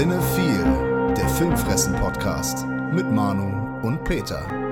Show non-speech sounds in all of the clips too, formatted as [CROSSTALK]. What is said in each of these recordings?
Cinephile, der Filmfressen-Podcast mit Manu und Peter.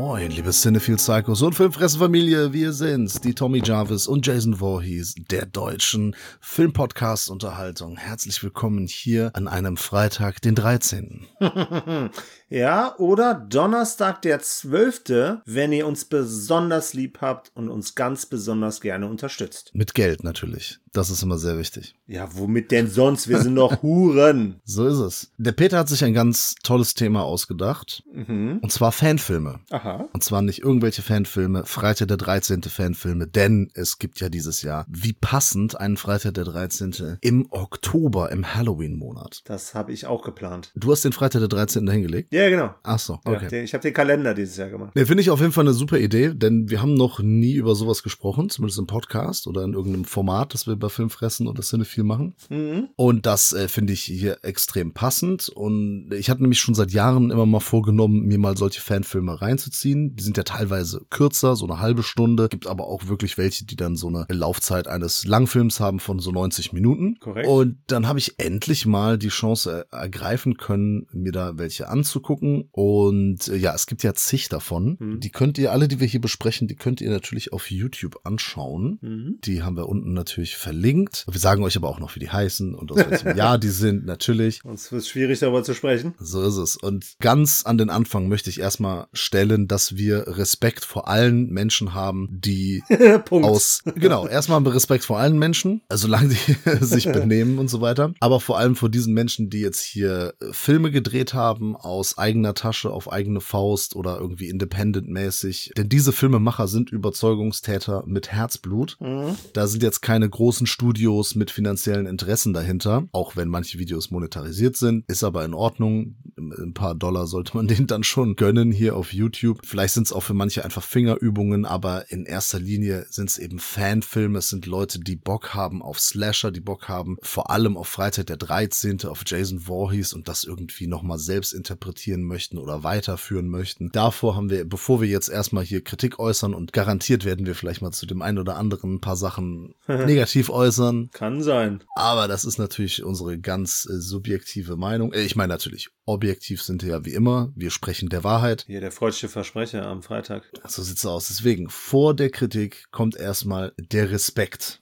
Moin, liebe Cinephile Psychos und Filmfressenfamilie, wir sind's, die Tommy Jarvis und Jason Voorhees der deutschen Filmpodcast-Unterhaltung. Herzlich willkommen hier an einem Freitag, den 13. [LAUGHS] Ja, oder Donnerstag der 12., wenn ihr uns besonders lieb habt und uns ganz besonders gerne unterstützt. Mit Geld natürlich. Das ist immer sehr wichtig. Ja, womit denn sonst? Wir sind doch [LAUGHS] Huren. So ist es. Der Peter hat sich ein ganz tolles Thema ausgedacht. Mhm. Und zwar Fanfilme. Aha. Und zwar nicht irgendwelche Fanfilme, Freitag der 13. Fanfilme, denn es gibt ja dieses Jahr, wie passend, einen Freitag der 13. im Oktober, im Halloween-Monat. Das habe ich auch geplant. Du hast den Freitag der 13. dahingelegt? Ja, genau. Ach so, Ja, okay. den, ich habe den Kalender dieses Jahr gemacht. Ne, finde ich auf jeden Fall eine super Idee, denn wir haben noch nie über sowas gesprochen, zumindest im Podcast oder in irgendeinem Format, das wir bei Filmfressen oder Cinephile machen. Mhm. Und das äh, finde ich hier extrem passend. Und ich hatte nämlich schon seit Jahren immer mal vorgenommen, mir mal solche Fanfilme reinzuziehen. Die sind ja teilweise kürzer, so eine halbe Stunde. Gibt aber auch wirklich welche, die dann so eine Laufzeit eines Langfilms haben von so 90 Minuten. Korrekt. Und dann habe ich endlich mal die Chance er- ergreifen können, mir da welche anzugucken. Und äh, ja, es gibt ja zig davon. Mhm. Die könnt ihr, alle, die wir hier besprechen, die könnt ihr natürlich auf YouTube anschauen. Mhm. Die haben wir unten natürlich verlinkt. Wir sagen euch aber auch noch, wie die heißen und aus welchem [LAUGHS] Jahr die sind, natürlich. Sonst wird es schwierig, darüber zu sprechen. So ist es. Und ganz an den Anfang möchte ich erstmal stellen, dass wir Respekt vor allen Menschen haben, die [LAUGHS] aus, genau, erstmal haben wir Respekt vor allen Menschen, also solange die [LAUGHS] sich [LAUGHS] benehmen und so weiter. Aber vor allem vor diesen Menschen, die jetzt hier äh, Filme gedreht haben, aus eigener Tasche, auf eigene Faust oder irgendwie independent-mäßig. Denn diese Filmemacher sind Überzeugungstäter mit Herzblut. Mhm. Da sind jetzt keine großen Studios mit finanziellen Interessen dahinter, auch wenn manche Videos monetarisiert sind, ist aber in Ordnung. Ein paar Dollar sollte man denen dann schon gönnen hier auf YouTube. Vielleicht sind es auch für manche einfach Fingerübungen, aber in erster Linie sind es eben Fanfilme. Es sind Leute, die Bock haben auf Slasher, die Bock haben vor allem auf Freitag der 13., auf Jason Voorhees und das irgendwie nochmal selbst interpretieren möchten oder weiterführen möchten. Davor haben wir, bevor wir jetzt erstmal hier Kritik äußern und garantiert werden wir vielleicht mal zu dem einen oder anderen ein paar Sachen [LAUGHS] negativ äußern, Kann sein. aber das ist natürlich unsere ganz äh, subjektive Meinung. Äh, ich meine natürlich, objektiv sind wir ja wie immer. Wir sprechen der Wahrheit. Hier der freudsche Versprecher am Freitag. So sieht's aus. Deswegen, vor der Kritik kommt erstmal der Respekt.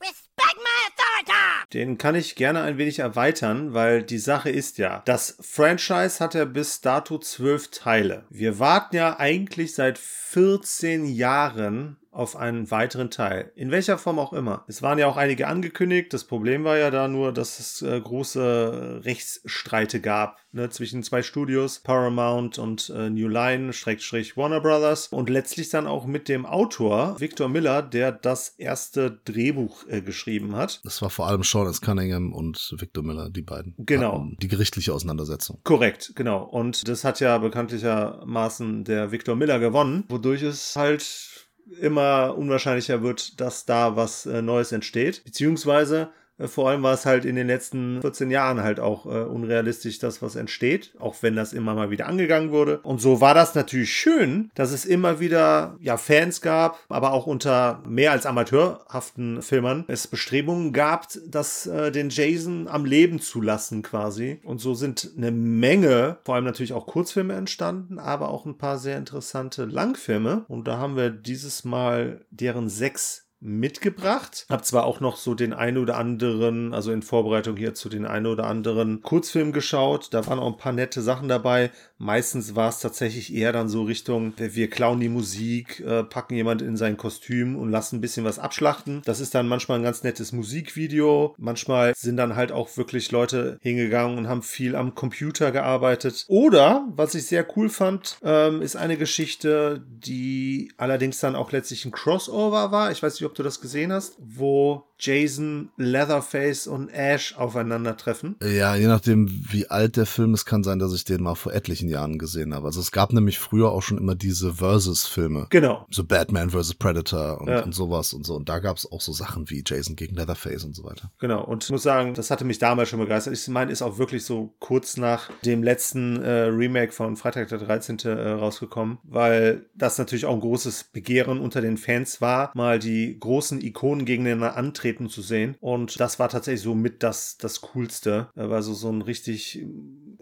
Den kann ich gerne ein wenig erweitern, weil die Sache ist ja, das Franchise hat ja bis dato zwölf Teile. Wir warten ja eigentlich seit 14 Jahren auf einen weiteren Teil. In welcher Form auch immer. Es waren ja auch einige angekündigt. Das Problem war ja da nur, dass es äh, große Rechtsstreite gab ne, zwischen zwei Studios, Paramount und äh, New Line, Schrägstrich Warner Brothers. Und letztlich dann auch mit dem Autor Victor Miller, der das erste Drehbuch äh, geschrieben hat. Das war vor allem Sean S. Cunningham und Victor Miller, die beiden. Genau. Die gerichtliche Auseinandersetzung. Korrekt, genau. Und das hat ja bekanntlichermaßen der Victor Miller gewonnen, wodurch es halt immer unwahrscheinlicher wird, dass da was äh, Neues entsteht. Beziehungsweise vor allem war es halt in den letzten 14 Jahren halt auch äh, unrealistisch, dass was entsteht, auch wenn das immer mal wieder angegangen wurde. Und so war das natürlich schön, dass es immer wieder ja Fans gab, aber auch unter mehr als amateurhaften Filmern es Bestrebungen gab, das äh, den Jason am Leben zu lassen quasi. Und so sind eine Menge, vor allem natürlich auch Kurzfilme entstanden, aber auch ein paar sehr interessante Langfilme. Und da haben wir dieses Mal deren sechs mitgebracht. Hab zwar auch noch so den einen oder anderen, also in Vorbereitung hier zu den einen oder anderen Kurzfilm geschaut. Da waren auch ein paar nette Sachen dabei. Meistens war es tatsächlich eher dann so Richtung, wir klauen die Musik, äh, packen jemand in sein Kostüm und lassen ein bisschen was abschlachten. Das ist dann manchmal ein ganz nettes Musikvideo. Manchmal sind dann halt auch wirklich Leute hingegangen und haben viel am Computer gearbeitet. Oder, was ich sehr cool fand, ähm, ist eine Geschichte, die allerdings dann auch letztlich ein Crossover war. Ich weiß nicht, ob du das gesehen hast, wo Jason, Leatherface und Ash aufeinandertreffen. Ja, je nachdem, wie alt der Film ist, kann sein, dass ich den mal vor etlichen Jahren gesehen habe. Also es gab nämlich früher auch schon immer diese Versus-Filme. Genau. So Batman vs. Predator und, Ja. und sowas und so. Und da gab es auch so Sachen wie Jason gegen Leatherface und so weiter. Genau, und ich muss sagen, das hatte mich damals schon begeistert. Ich meine, ist auch wirklich so kurz nach dem letzten äh, Remake von Freitag der 13. Äh, rausgekommen, weil das natürlich auch ein großes Begehren unter den Fans war, mal die großen Ikonen gegeneinander antreten zu sehen. Und das war tatsächlich so mit das, das Coolste. Also so ein richtig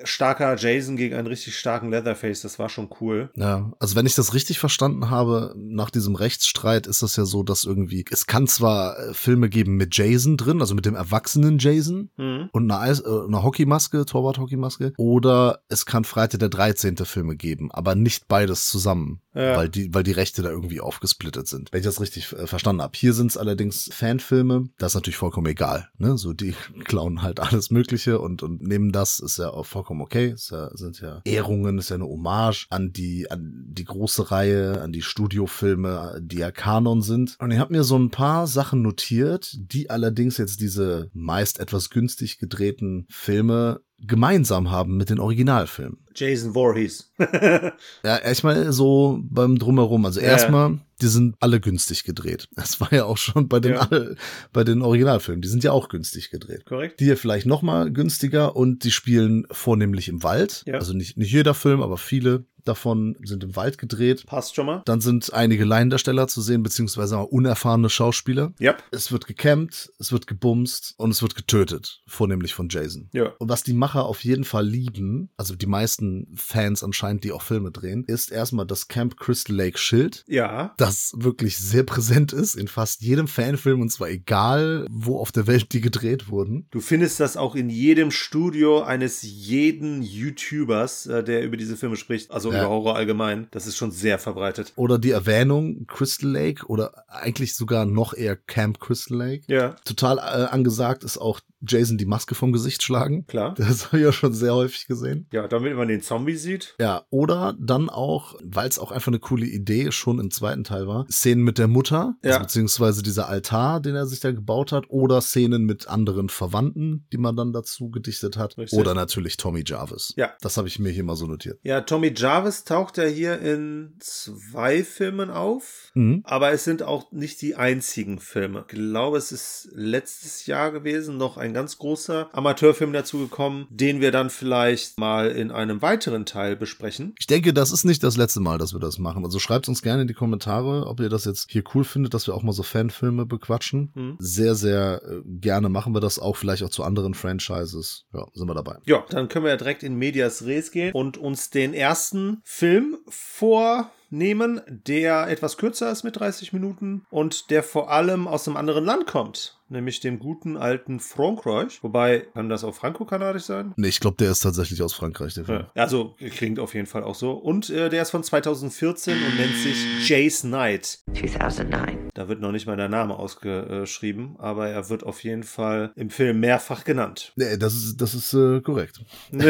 starker Jason gegen einen richtig starken Leatherface, das war schon cool. Ja, also wenn ich das richtig verstanden habe, nach diesem Rechtsstreit ist das ja so, dass irgendwie, es kann zwar äh, Filme geben mit Jason drin, also mit dem erwachsenen Jason mhm. und eine, Eis, äh, eine Hockeymaske, Torwart-Hockeymaske, oder es kann Freitag der 13. Filme geben, aber nicht beides zusammen, ja. weil, die, weil die Rechte da irgendwie aufgesplittet sind. Wenn ich das richtig äh, verstanden habe. Hier sind es allerdings Fanfilme, das ist natürlich vollkommen egal, ne? So, die [LAUGHS] klauen halt alles Mögliche und, und nehmen das, ist ja auch vollkommen vollkommen okay. Es sind ja Ehrungen, ist ja eine Hommage an die, an die große Reihe, an die Studiofilme, die ja Kanon sind. Und ich habe mir so ein paar Sachen notiert, die allerdings jetzt diese meist etwas günstig gedrehten Filme gemeinsam haben mit den Originalfilmen. Jason Voorhees. [LAUGHS] ja, erstmal so beim Drumherum. Also ja. erstmal, die sind alle günstig gedreht. Das war ja auch schon bei den, ja. alle, bei den Originalfilmen. Die sind ja auch günstig gedreht. Korrekt. Die hier vielleicht noch mal günstiger und die spielen vornehmlich im Wald. Ja. Also nicht, nicht jeder Film, aber viele davon sind im Wald gedreht. Passt schon mal. Dann sind einige Laiendarsteller zu sehen, beziehungsweise auch unerfahrene Schauspieler. Yep. Es wird gecampt, es wird gebumst und es wird getötet, vornehmlich von Jason. Ja. Und was die Macher auf jeden Fall lieben, also die meisten Fans anscheinend, die auch Filme drehen, ist erstmal das Camp Crystal Lake Schild. Ja. Das wirklich sehr präsent ist in fast jedem Fanfilm und zwar egal, wo auf der Welt die gedreht wurden. Du findest das auch in jedem Studio eines jeden YouTubers, äh, der über diese Filme spricht. Also ja. über Horror allgemein. Das ist schon sehr verbreitet. Oder die Erwähnung Crystal Lake oder eigentlich sogar noch eher Camp Crystal Lake. Ja. Total äh, angesagt ist auch Jason die Maske vom Gesicht schlagen. Klar. [LAUGHS] Das habe ich ja schon sehr häufig gesehen. Ja, damit man den Zombie sieht. Ja, oder dann auch, weil es auch einfach eine coole Idee schon im zweiten Teil war, Szenen mit der Mutter, ja. also beziehungsweise dieser Altar, den er sich da gebaut hat, oder Szenen mit anderen Verwandten, die man dann dazu gedichtet hat. Richtig. Oder natürlich Tommy Jarvis. Ja. Das habe ich mir hier mal so notiert. Ja, Tommy Jarvis taucht ja hier in zwei Filmen auf, mhm. aber es sind auch nicht die einzigen Filme. Ich glaube, es ist letztes Jahr gewesen, noch ein ganz großer Amateurfilm dazugekommen, den wir dann vielleicht mal in einem weiteren Teil besprechen. Ich denke, das ist nicht das letzte Mal, dass wir das machen. Also schreibt uns gerne in die Kommentare, ob ihr das jetzt hier cool findet, dass wir auch mal so Fanfilme bequatschen. Mhm. Sehr, sehr äh, gerne machen wir das auch, vielleicht auch zu anderen Franchises. Ja, sind wir dabei. Ja, dann können wir ja direkt in Medias Res gehen und uns den ersten Film vor nehmen, der etwas kürzer ist mit 30 Minuten und der vor allem aus einem anderen Land kommt, nämlich dem guten alten Frankreich. Wobei, kann das auch franco-kanadisch sein? Nee, ich glaube, der ist tatsächlich aus Frankreich, der Film. Ja, also klingt auf jeden Fall auch so. Und äh, der ist von 2014 und nennt sich Jace Knight. 2009. Da wird noch nicht mal der Name ausgeschrieben, aber er wird auf jeden Fall im Film mehrfach genannt. Nee, das ist, das ist äh, korrekt. [LAUGHS]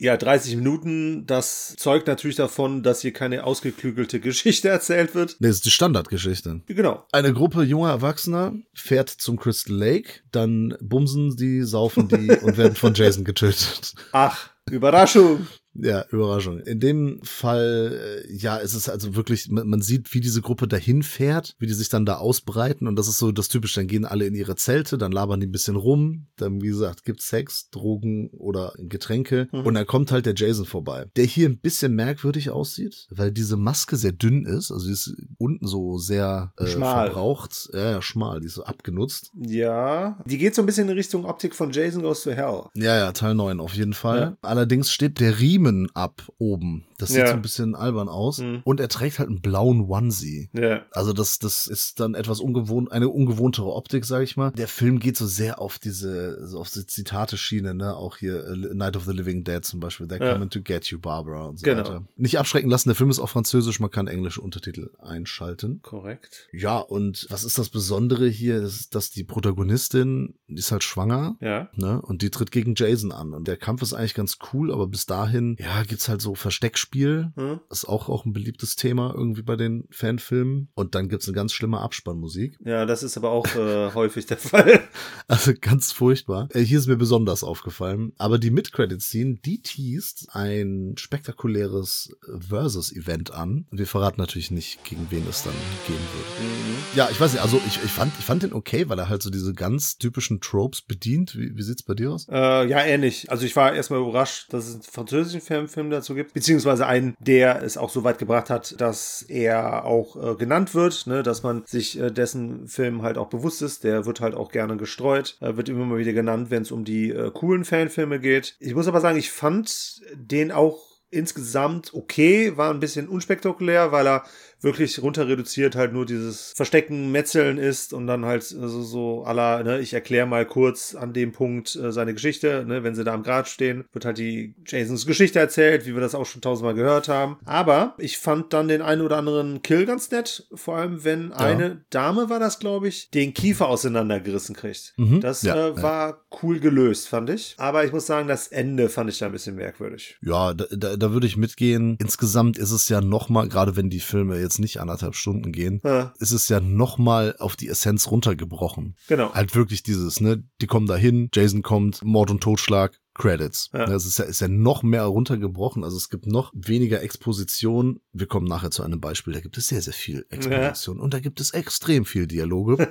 Ja, 30 Minuten, das zeugt natürlich davon, dass hier keine ausgeklügelte [LAUGHS] Geschichte erzählt wird. Nee, das ist die Standardgeschichte. Genau. Eine Gruppe junger Erwachsener fährt zum Crystal Lake, dann bumsen die, saufen die [LAUGHS] und werden von Jason getötet. Ach, Überraschung. Ja, Überraschung. In dem Fall, äh, ja, ist es also wirklich, man, man, sieht, wie diese Gruppe dahin fährt, wie die sich dann da ausbreiten und das ist so das Typische. Dann gehen alle in ihre Zelte, dann labern die ein bisschen rum, dann, wie gesagt, gibt's Sex, Drogen oder Getränke mhm. und dann kommt halt der Jason vorbei, der hier ein bisschen merkwürdig aussieht, weil diese Maske sehr dünn ist, also die ist unten so sehr äh, schmal. verbraucht, ja, ja, schmal, die ist so abgenutzt. Ja, die geht so ein bisschen in Richtung Optik von Jason Goes to Hell. Ja, ja, Teil 9 auf jeden Fall. Ja. Allerdings steht der Riemen Riemen ab oben. Das sieht ja. so ein bisschen albern aus. Mhm. Und er trägt halt einen blauen Onesie. Ja. Also das, das ist dann etwas ungewohnt, eine ungewohntere Optik, sag ich mal. Der Film geht so sehr auf diese, so auf die Zitate-Schiene, ne? Auch hier uh, Night of the Living Dead zum Beispiel. They're ja. coming to get you, Barbara und so genau. weiter. Nicht abschrecken lassen, der Film ist auf Französisch, man kann englische Untertitel einschalten. Korrekt. Ja, und was ist das Besondere hier, ist, dass die Protagonistin, die ist halt schwanger. Ja. Ne? Und die tritt gegen Jason an. Und der Kampf ist eigentlich ganz cool, aber bis dahin, ja, gibt's halt so Versteckspiel. Hm? Ist auch, auch ein beliebtes Thema irgendwie bei den Fanfilmen. Und dann gibt's eine ganz schlimme Abspannmusik. Ja, das ist aber auch äh, [LAUGHS] häufig der Fall. [LAUGHS] Also ganz furchtbar. Äh, hier ist mir besonders aufgefallen. Aber die Mid-Credit-Scene, die teast ein spektakuläres Versus-Event an. Und wir verraten natürlich nicht, gegen wen es dann gehen wird. Mhm. Ja, ich weiß nicht, also ich, ich, fand, ich fand den okay, weil er halt so diese ganz typischen Tropes bedient. Wie, wie sieht's bei dir aus? Äh, ja, ähnlich. Also ich war erstmal überrascht, dass es einen französischen Fanfilm dazu gibt. Beziehungsweise beziehungsweise einen, der es auch so weit gebracht hat, dass er auch äh, genannt wird, ne, dass man sich äh, dessen Film halt auch bewusst ist. Der wird halt auch gerne gestreut, äh, wird immer mal wieder genannt, wenn es um die äh, coolen Fanfilme geht. Ich muss aber sagen, ich fand den auch insgesamt okay, war ein bisschen unspektakulär, weil er wirklich runter reduziert halt nur dieses Verstecken, Metzeln ist und dann halt also so aller, ne, ich erkläre mal kurz an dem Punkt äh, seine Geschichte, ne, wenn sie da am Grad stehen, wird halt die Jasons Geschichte erzählt, wie wir das auch schon tausendmal gehört haben. Aber ich fand dann den einen oder anderen Kill ganz nett, vor allem wenn ja. eine Dame war das, glaube ich, den Kiefer auseinandergerissen kriegt. Mhm, das ja, äh, war ja. cool gelöst, fand ich. Aber ich muss sagen, das Ende fand ich da ein bisschen merkwürdig. Ja, da, da, da würde ich mitgehen. Insgesamt ist es ja nochmal, gerade wenn die Filme jetzt jetzt nicht anderthalb Stunden gehen, ja. ist es ja nochmal auf die Essenz runtergebrochen. Genau. Halt wirklich dieses, ne, die kommen dahin, Jason kommt, Mord und Totschlag, Credits. Ja. Das ist ja, ist ja noch mehr runtergebrochen. Also es gibt noch weniger Exposition. Wir kommen nachher zu einem Beispiel. Da gibt es sehr, sehr viel Exposition. Ja. Und da gibt es extrem viel Dialoge.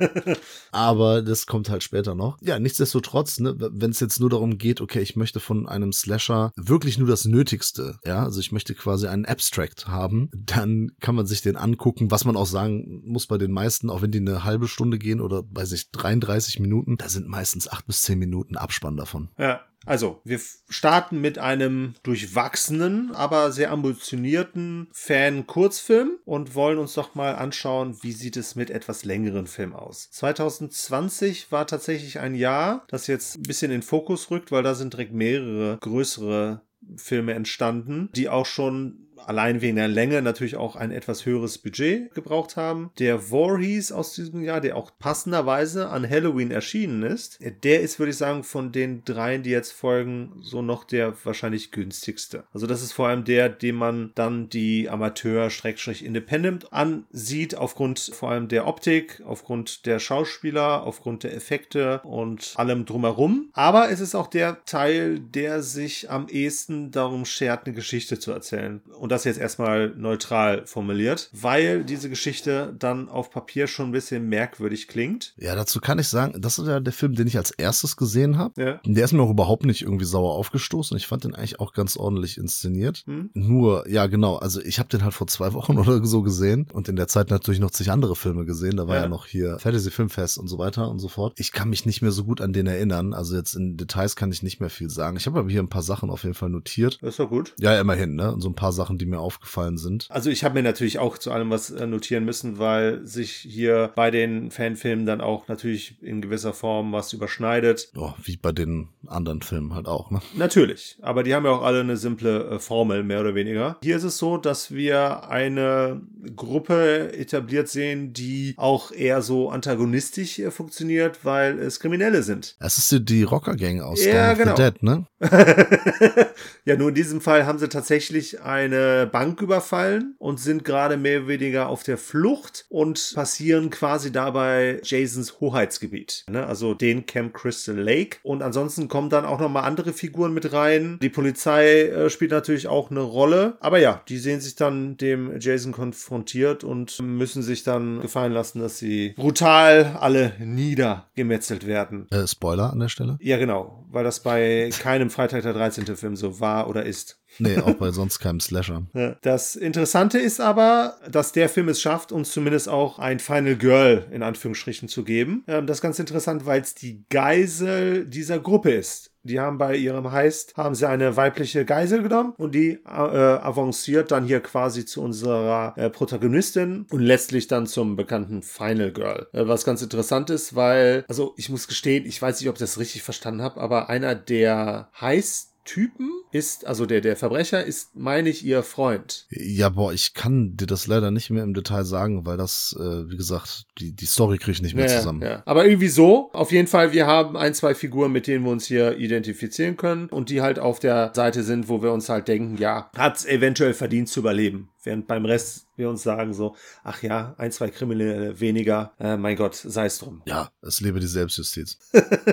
[LAUGHS] Aber das kommt halt später noch. Ja, nichtsdestotrotz, ne, wenn es jetzt nur darum geht, okay, ich möchte von einem Slasher wirklich nur das Nötigste. Ja, also ich möchte quasi einen Abstract haben. Dann kann man sich den angucken, was man auch sagen muss bei den meisten, auch wenn die eine halbe Stunde gehen oder bei sich 33 Minuten, da sind meistens acht bis zehn Minuten Abspann davon. Ja. Also, wir starten mit einem durchwachsenen, aber sehr ambitionierten Fan-Kurzfilm und wollen uns doch mal anschauen, wie sieht es mit etwas längeren Filmen aus. 2020 war tatsächlich ein Jahr, das jetzt ein bisschen in Fokus rückt, weil da sind direkt mehrere größere Filme entstanden, die auch schon allein wegen der Länge natürlich auch ein etwas höheres Budget gebraucht haben. Der Voorhees aus diesem Jahr, der auch passenderweise an Halloween erschienen ist, der ist, würde ich sagen, von den dreien, die jetzt folgen, so noch der wahrscheinlich günstigste. Also das ist vor allem der, dem man dann die Amateur-Independent ansieht, aufgrund vor allem der Optik, aufgrund der Schauspieler, aufgrund der Effekte und allem drumherum. Aber es ist auch der Teil, der sich am ehesten darum schert, eine Geschichte zu erzählen. Und und das jetzt erstmal neutral formuliert, weil diese Geschichte dann auf Papier schon ein bisschen merkwürdig klingt. Ja, dazu kann ich sagen, das ist ja der Film, den ich als erstes gesehen habe. Ja. Der ist mir auch überhaupt nicht irgendwie sauer aufgestoßen. Ich fand den eigentlich auch ganz ordentlich inszeniert. Hm. Nur, ja, genau, also ich habe den halt vor zwei [LAUGHS] Wochen oder so gesehen und in der Zeit natürlich noch zig andere Filme gesehen. Da war ja, ja noch hier Fantasy Filmfest und so weiter und so fort. Ich kann mich nicht mehr so gut an den erinnern. Also jetzt in Details kann ich nicht mehr viel sagen. Ich habe aber hier ein paar Sachen auf jeden Fall notiert. Das ist doch gut. Ja, immerhin, ne? Und so ein paar Sachen, die mir aufgefallen sind. Also ich habe mir natürlich auch zu allem was äh, notieren müssen, weil sich hier bei den Fanfilmen dann auch natürlich in gewisser Form was überschneidet. Oh, wie bei den anderen Filmen halt auch, ne? Natürlich, aber die haben ja auch alle eine simple äh, Formel, mehr oder weniger. Hier ist es so, dass wir eine Gruppe etabliert sehen, die auch eher so antagonistisch äh, funktioniert, weil es Kriminelle sind. Es ist die, die Rocker-Gang aus ja, genau. the Dead, ne? [LAUGHS] ja, nur in diesem Fall haben sie tatsächlich eine Bank überfallen und sind gerade mehr oder weniger auf der Flucht und passieren quasi dabei Jasons Hoheitsgebiet. Ne? Also den Camp Crystal Lake. Und ansonsten kommen dann auch nochmal andere Figuren mit rein. Die Polizei äh, spielt natürlich auch eine Rolle. Aber ja, die sehen sich dann dem Jason konfrontiert und müssen sich dann gefallen lassen, dass sie brutal alle niedergemetzelt werden. Äh, Spoiler an der Stelle? Ja, genau. Weil das bei keinem Freitag der 13. Film so war oder ist. Nee, auch bei sonst keinem Slasher. Das Interessante ist aber, dass der Film es schafft, uns zumindest auch ein Final Girl in Anführungsstrichen zu geben. Ähm, das ist ganz interessant, weil es die Geisel dieser Gruppe ist. Die haben bei ihrem Heist, haben sie eine weibliche Geisel genommen und die äh, avanciert dann hier quasi zu unserer äh, Protagonistin und letztlich dann zum bekannten Final Girl. Äh, was ganz interessant ist, weil, also ich muss gestehen, ich weiß nicht, ob ich das richtig verstanden habe, aber einer der Heist Typen ist, also der, der Verbrecher ist, meine ich, ihr Freund. Ja, boah, ich kann dir das leider nicht mehr im Detail sagen, weil das, äh, wie gesagt, die, die Story kriege ich nicht mehr ja, zusammen. Ja. Aber irgendwie so. Auf jeden Fall, wir haben ein, zwei Figuren, mit denen wir uns hier identifizieren können und die halt auf der Seite sind, wo wir uns halt denken, ja, hat eventuell verdient zu überleben. Während beim Rest wir uns sagen so, ach ja, ein, zwei Kriminelle weniger, äh, mein Gott, sei es drum. Ja, es lebe die Selbstjustiz.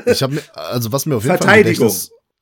ich habe mir, also was mir auf jeden Fall Verteidigung.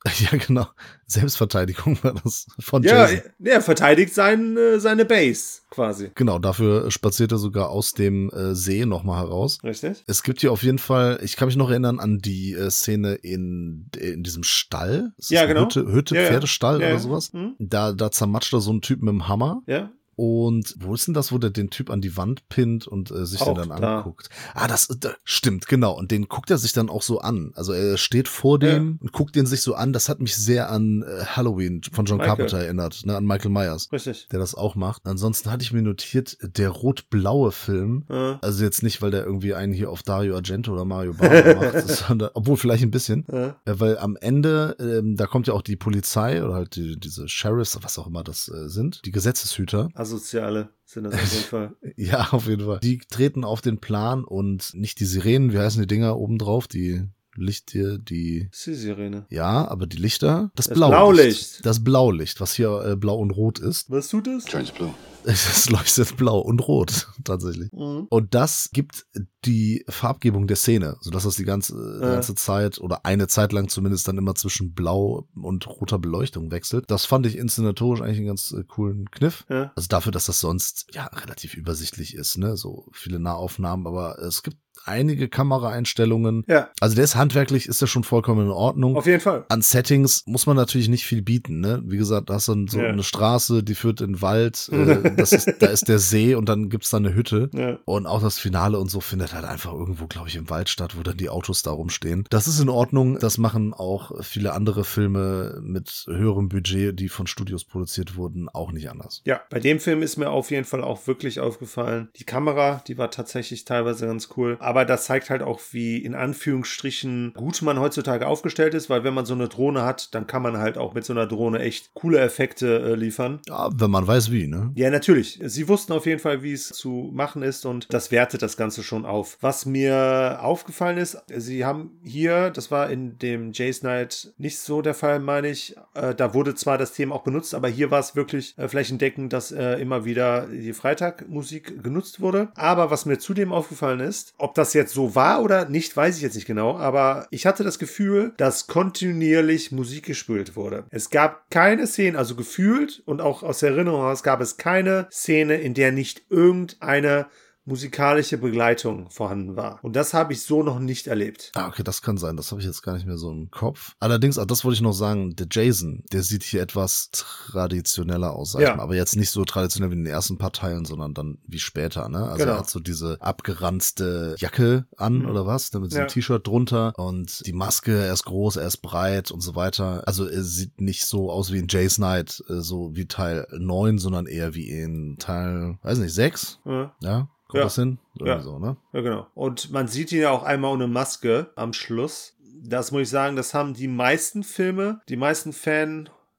[LAUGHS] Ja, genau. Selbstverteidigung war das von Ja, Jason. er verteidigt sein, äh, seine Base quasi. Genau, dafür spaziert er sogar aus dem äh, See nochmal heraus. Richtig? Es gibt hier auf jeden Fall, ich kann mich noch erinnern an die äh, Szene in, in diesem Stall. Ja, genau. Hütte, Hütte Ja, ja. Pferdestall Ja, ja. oder sowas. Hm? Da, da zermatscht er so einen Typ mit dem Hammer. Ja? Und wo ist denn das, wo der den Typ an die Wand pinnt und äh, sich Auch den dann da. anguckt? Ah, das, da, stimmt, genau. Und den guckt er sich dann auch so an. Also er steht vor dem und guckt den sich so an. Das hat mich sehr an äh, Halloween von John Michael. Carpenter erinnert, ne, an Michael Myers, Richtig. der das auch macht. Ansonsten hatte ich mir notiert, der rot-blaue Film. Äh, Also jetzt nicht, weil der irgendwie einen hier auf Dario Argento oder Mario Bava macht, [LAUGHS] sondern, obwohl vielleicht ein bisschen. äh, Ja, weil am Ende, ähm, da kommt ja auch die Polizei oder halt die, diese Sheriffs, was auch immer das äh, sind, die Gesetzeshüter. Asoziale sind das auf jeden Fall. [LAUGHS] Ja, auf jeden Fall. Die treten auf den Plan und nicht die Sirenen, wie heißen die Dinger obendrauf? Die Lichter, die. Das ist die Sirene. Ja, aber die Lichter, das, Das Blaulicht. Blaulicht. Das Blaulicht, was hier äh, blau und rot ist. Was tut es? Turns blue. [LAUGHS] Es leuchtet blau und rot, tatsächlich. Mhm. Und das gibt die Farbgebung der Szene, sodass das die ganze, die Ja. ganze Zeit oder eine Zeit lang zumindest dann immer zwischen blau und roter Beleuchtung wechselt. Das fand ich inszenatorisch eigentlich einen ganz äh, coolen Kniff. Ja. Also dafür, dass das sonst ja relativ übersichtlich ist, ne? So viele Nahaufnahmen, aber es gibt einige Kameraeinstellungen. ja, Also der ist handwerklich, ist ja schon vollkommen in Ordnung. auf jeden Fall. An Settings muss man natürlich nicht viel bieten, ne? Wie gesagt, da hast du so Ja. eine Straße, die führt in den Wald, äh, [LAUGHS] das ist, da ist der See und dann gibt's da eine Hütte. Ja. Und auch das Finale und so findet halt einfach irgendwo, glaube ich, im Wald statt, wo dann die Autos da rumstehen. Das ist in Ordnung. Das machen auch viele andere Filme mit höherem Budget, die von Studios produziert wurden, auch nicht anders. Ja, bei dem Film ist mir auf jeden Fall auch wirklich aufgefallen. Die Kamera, die war tatsächlich teilweise ganz cool. Aber das zeigt halt auch, wie in Anführungsstrichen gut man heutzutage aufgestellt ist, weil wenn man so eine Drohne hat, dann kann man halt auch mit so einer Drohne echt coole Effekte äh, liefern. Ja, wenn man weiß wie, ne? Ja, natürlich. Sie wussten auf jeden Fall, wie es zu machen ist und das wertet das Ganze schon auf. Was mir aufgefallen ist, sie haben hier, das war in dem Jays Night nicht so der Fall, meine ich. Äh, da wurde zwar das Thema auch benutzt, aber hier war es wirklich äh, flächendeckend, dass äh, immer wieder die Freitagmusik genutzt wurde. Aber was mir zudem aufgefallen ist, ob das jetzt so war oder nicht, weiß ich jetzt nicht genau, aber ich hatte das Gefühl, dass kontinuierlich Musik gespielt wurde. Es gab keine Szene, also gefühlt und auch aus Erinnerung heraus gab es keine Szene, in der nicht irgendeine musikalische Begleitung vorhanden war. Und das habe ich so noch nicht erlebt. Ah, okay, das kann sein. Das habe ich jetzt gar nicht mehr so im Kopf. Allerdings, auch das wollte ich noch sagen, der Jason, der sieht hier etwas traditioneller aus, Ja. Aber jetzt nicht so traditionell wie in den ersten paar Teilen, sondern dann wie später, ne? Also Genau. er hat so diese abgeranzte Jacke an Mhm. oder was, mit einem Ja. T-Shirt drunter und die Maske, er ist groß, er ist breit und so weiter. Also er sieht nicht so aus wie in Jay's Night, äh, so wie Teil 9, sondern eher wie in Teil, weiß nicht, 6, Ja. ja? Kommt Ja. das hin? Irgendwie Ja. so, ne? Ja, genau. Und man sieht ihn ja auch einmal ohne Maske am Schluss. Das muss ich sagen, das haben die meisten Filme, die meisten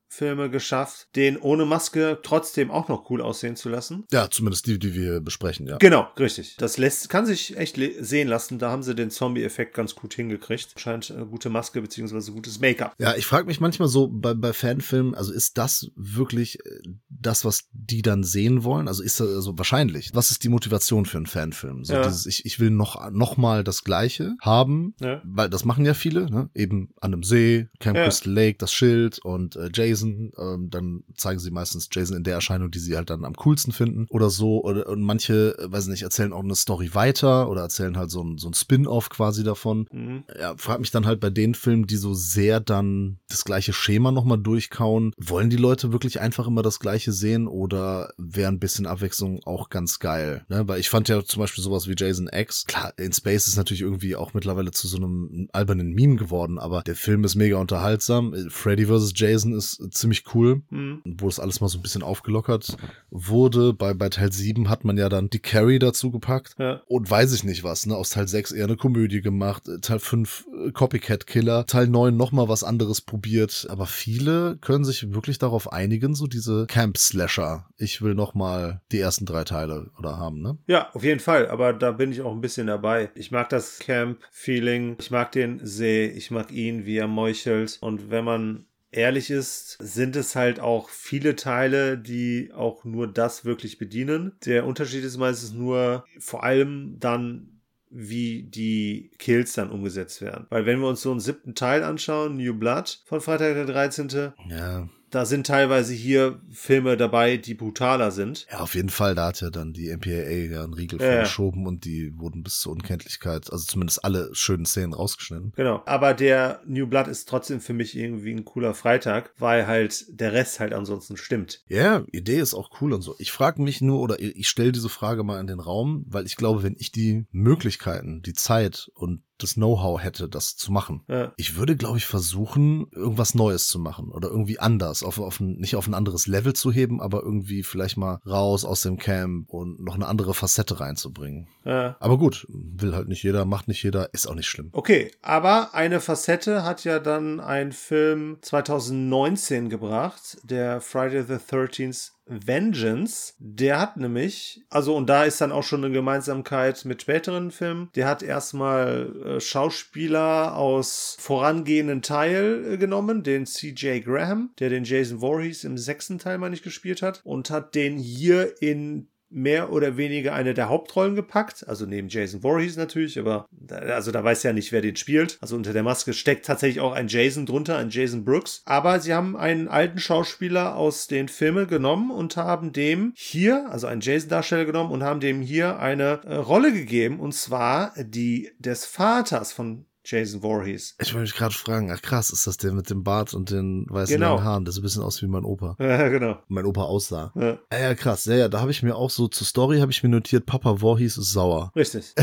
Fanfilme geschafft, den ohne Maske trotzdem auch noch cool aussehen zu lassen. Ja, zumindest die, die wir besprechen, ja. Genau, richtig. Das lässt, kann sich echt sehen lassen. Da haben sie den Zombie-Effekt ganz gut hingekriegt. Scheint äh, gute Maske beziehungsweise gutes Make-up. Ja, ich frage mich manchmal so bei, bei Fanfilmen, also ist das wirklich äh, das, was die dann sehen wollen? Also ist das also wahrscheinlich. Was ist die Motivation für einen Fanfilm? So Ja. dieses, ich, ich will noch, noch mal das Gleiche haben, Ja. weil das machen ja viele, ne? Eben an einem See, Camp Ja. Crystal Lake, das Schild und äh, Jason. Ähm, dann zeigen sie meistens Jason in der Erscheinung, die sie halt dann am coolsten finden oder so. Oder, und manche, äh, weiß nicht, erzählen auch eine Story weiter oder erzählen halt so ein, so ein Spin-off quasi davon Mhm. ja, frag mich dann halt bei den Filmen, die so sehr dann das gleiche Schema nochmal durchkauen, wollen die Leute wirklich einfach immer das gleiche sehen oder wäre ein bisschen Abwechslung auch ganz geil? Ne? Weil ich fand ja zum Beispiel sowas wie Jason X, klar, in Space ist natürlich irgendwie auch mittlerweile zu so einem albernen Meme geworden, aber der Film ist mega unterhaltsam. Freddy vs. Jason ist ziemlich cool Mhm. wo es alles mal so ein bisschen aufgelockert wurde. Bei, bei Teil 7 hat man ja dann die Carrie dazu gepackt. Ja. Und weiß ich nicht was, ne? Aus Teil 6 eher eine Komödie gemacht, äh, Teil 5 äh, Copycat Killer, Teil 9 nochmal was anderes probiert. Aber viele können sich wirklich darauf einigen, so diese Camp Slasher. Ich will nochmal die ersten drei Teile oder haben, ne? Ja, auf jeden Fall. Aber da bin ich auch ein bisschen dabei. Ich mag das Camp-Feeling. Ich mag den See. Ich mag ihn, wie er meuchelt. Und wenn man ehrlich ist, sind es halt auch viele Teile, die auch nur das wirklich bedienen. Der Unterschied ist meistens nur vor allem dann wie die Kills dann umgesetzt werden. Weil wenn wir uns so einen siebten Teil anschauen, New Blood von Freitag der 13. Ja, Da sind teilweise hier Filme dabei, die brutaler sind. Ja, auf jeden Fall, da hat ja dann die MPAA ja einen Riegel Ja, vorgeschoben und die wurden bis zur Unkenntlichkeit, also zumindest alle schönen Szenen rausgeschnitten. Genau. Aber der New Blood ist trotzdem für mich irgendwie ein cooler Freitag, weil halt der Rest halt ansonsten stimmt. Ja, Idee ist auch cool und so. Ich frage mich nur oder ich stelle diese Frage mal in den Raum, weil ich glaube, wenn ich die Möglichkeiten, die Zeit und das Know-how hätte, das zu machen, Ja. ich würde, glaube ich, versuchen, irgendwas Neues zu machen oder irgendwie anders, auf, auf ein, nicht auf ein anderes Level zu heben, aber irgendwie vielleicht mal raus aus dem Camp und noch eine andere Facette reinzubringen. Ja. Aber gut, will halt nicht jeder, macht nicht jeder, ist auch nicht schlimm. Okay, aber eine Facette hat ja dann ein Film 2019 gebracht, der Friday the 13th Vengeance. Der hat nämlich, also und da ist dann auch schon eine Gemeinsamkeit mit späteren Filmen, der hat erstmal äh, Schauspieler aus vorangehenden Teil äh, genommen, den CJ Graham, der den Jason Voorhees im sechsten Teil, meine ich, gespielt hat, und hat den hier in mehr oder weniger eine der Hauptrollen gepackt, also neben Jason Voorhees natürlich, aber da, also da weiß ja nicht, wer den spielt. Also unter der Maske steckt tatsächlich auch ein Jason drunter, ein Jason Brooks. Aber sie haben einen alten Schauspieler aus den Filmen genommen und haben dem hier, also einen Jason-Darsteller genommen und haben dem hier eine äh, Rolle gegeben und zwar die des Vaters von Jason Voorhees. Ich wollte mich gerade fragen, ach krass, ist das der mit dem Bart und den weißen Genau. Haaren? Das sieht ein bisschen aus wie mein Opa. [LAUGHS] Ja, genau. Mein Opa aussah. Ja, Ja, ja, krass. Ja, ja, da habe ich mir auch so zur Story habe ich mir notiert, Papa Voorhees ist sauer. [LAUGHS] richtig.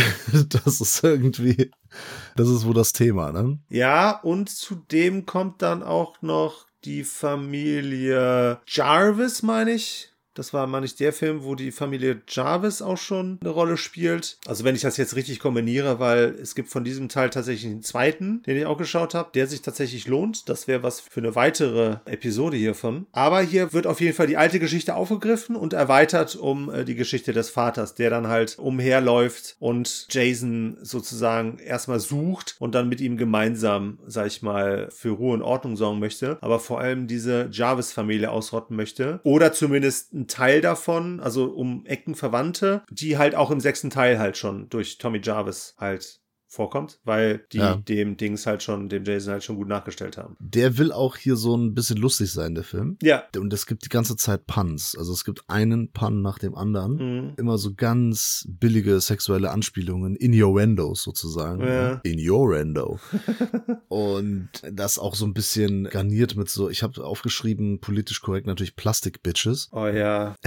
das ist irgendwie, das ist wohl das Thema, ne? Ja, und zudem kommt dann auch noch die Familie Jarvis, meine ich. Das war, meine ich, der Film, wo die Familie Jarvis auch schon eine Rolle spielt. Also wenn ich das jetzt richtig kombiniere, weil es gibt von diesem Teil tatsächlich einen zweiten, den ich auch geschaut habe, der sich tatsächlich lohnt. Das wäre was für eine weitere Episode hiervon. Aber hier wird auf jeden Fall die alte Geschichte aufgegriffen und erweitert um äh, die Geschichte des Vaters, der dann halt umherläuft und Jason sozusagen erstmal sucht und dann mit ihm gemeinsam, sag ich mal, für Ruhe und Ordnung sorgen möchte, aber vor allem diese Jarvis-Familie ausrotten möchte. Oder zumindest ein Teil davon, also um Ecken Verwandte, die halt auch im sechsten Teil halt schon durch Tommy Jarvis halt vorkommt, weil die Ja. dem Dings halt schon, dem Jason halt schon gut nachgestellt haben. Der will auch hier so ein bisschen lustig sein, der Film. Ja. Und es gibt die ganze Zeit Puns. Also es gibt einen Pun nach dem anderen. Mhm. Immer so ganz billige sexuelle Anspielungen, Innuendos sozusagen. Ja. Innuendo. [LAUGHS] Und das auch so ein bisschen garniert mit so, ich habe aufgeschrieben, politisch korrekt natürlich Plastic Bitches. Oh ja. [LAUGHS]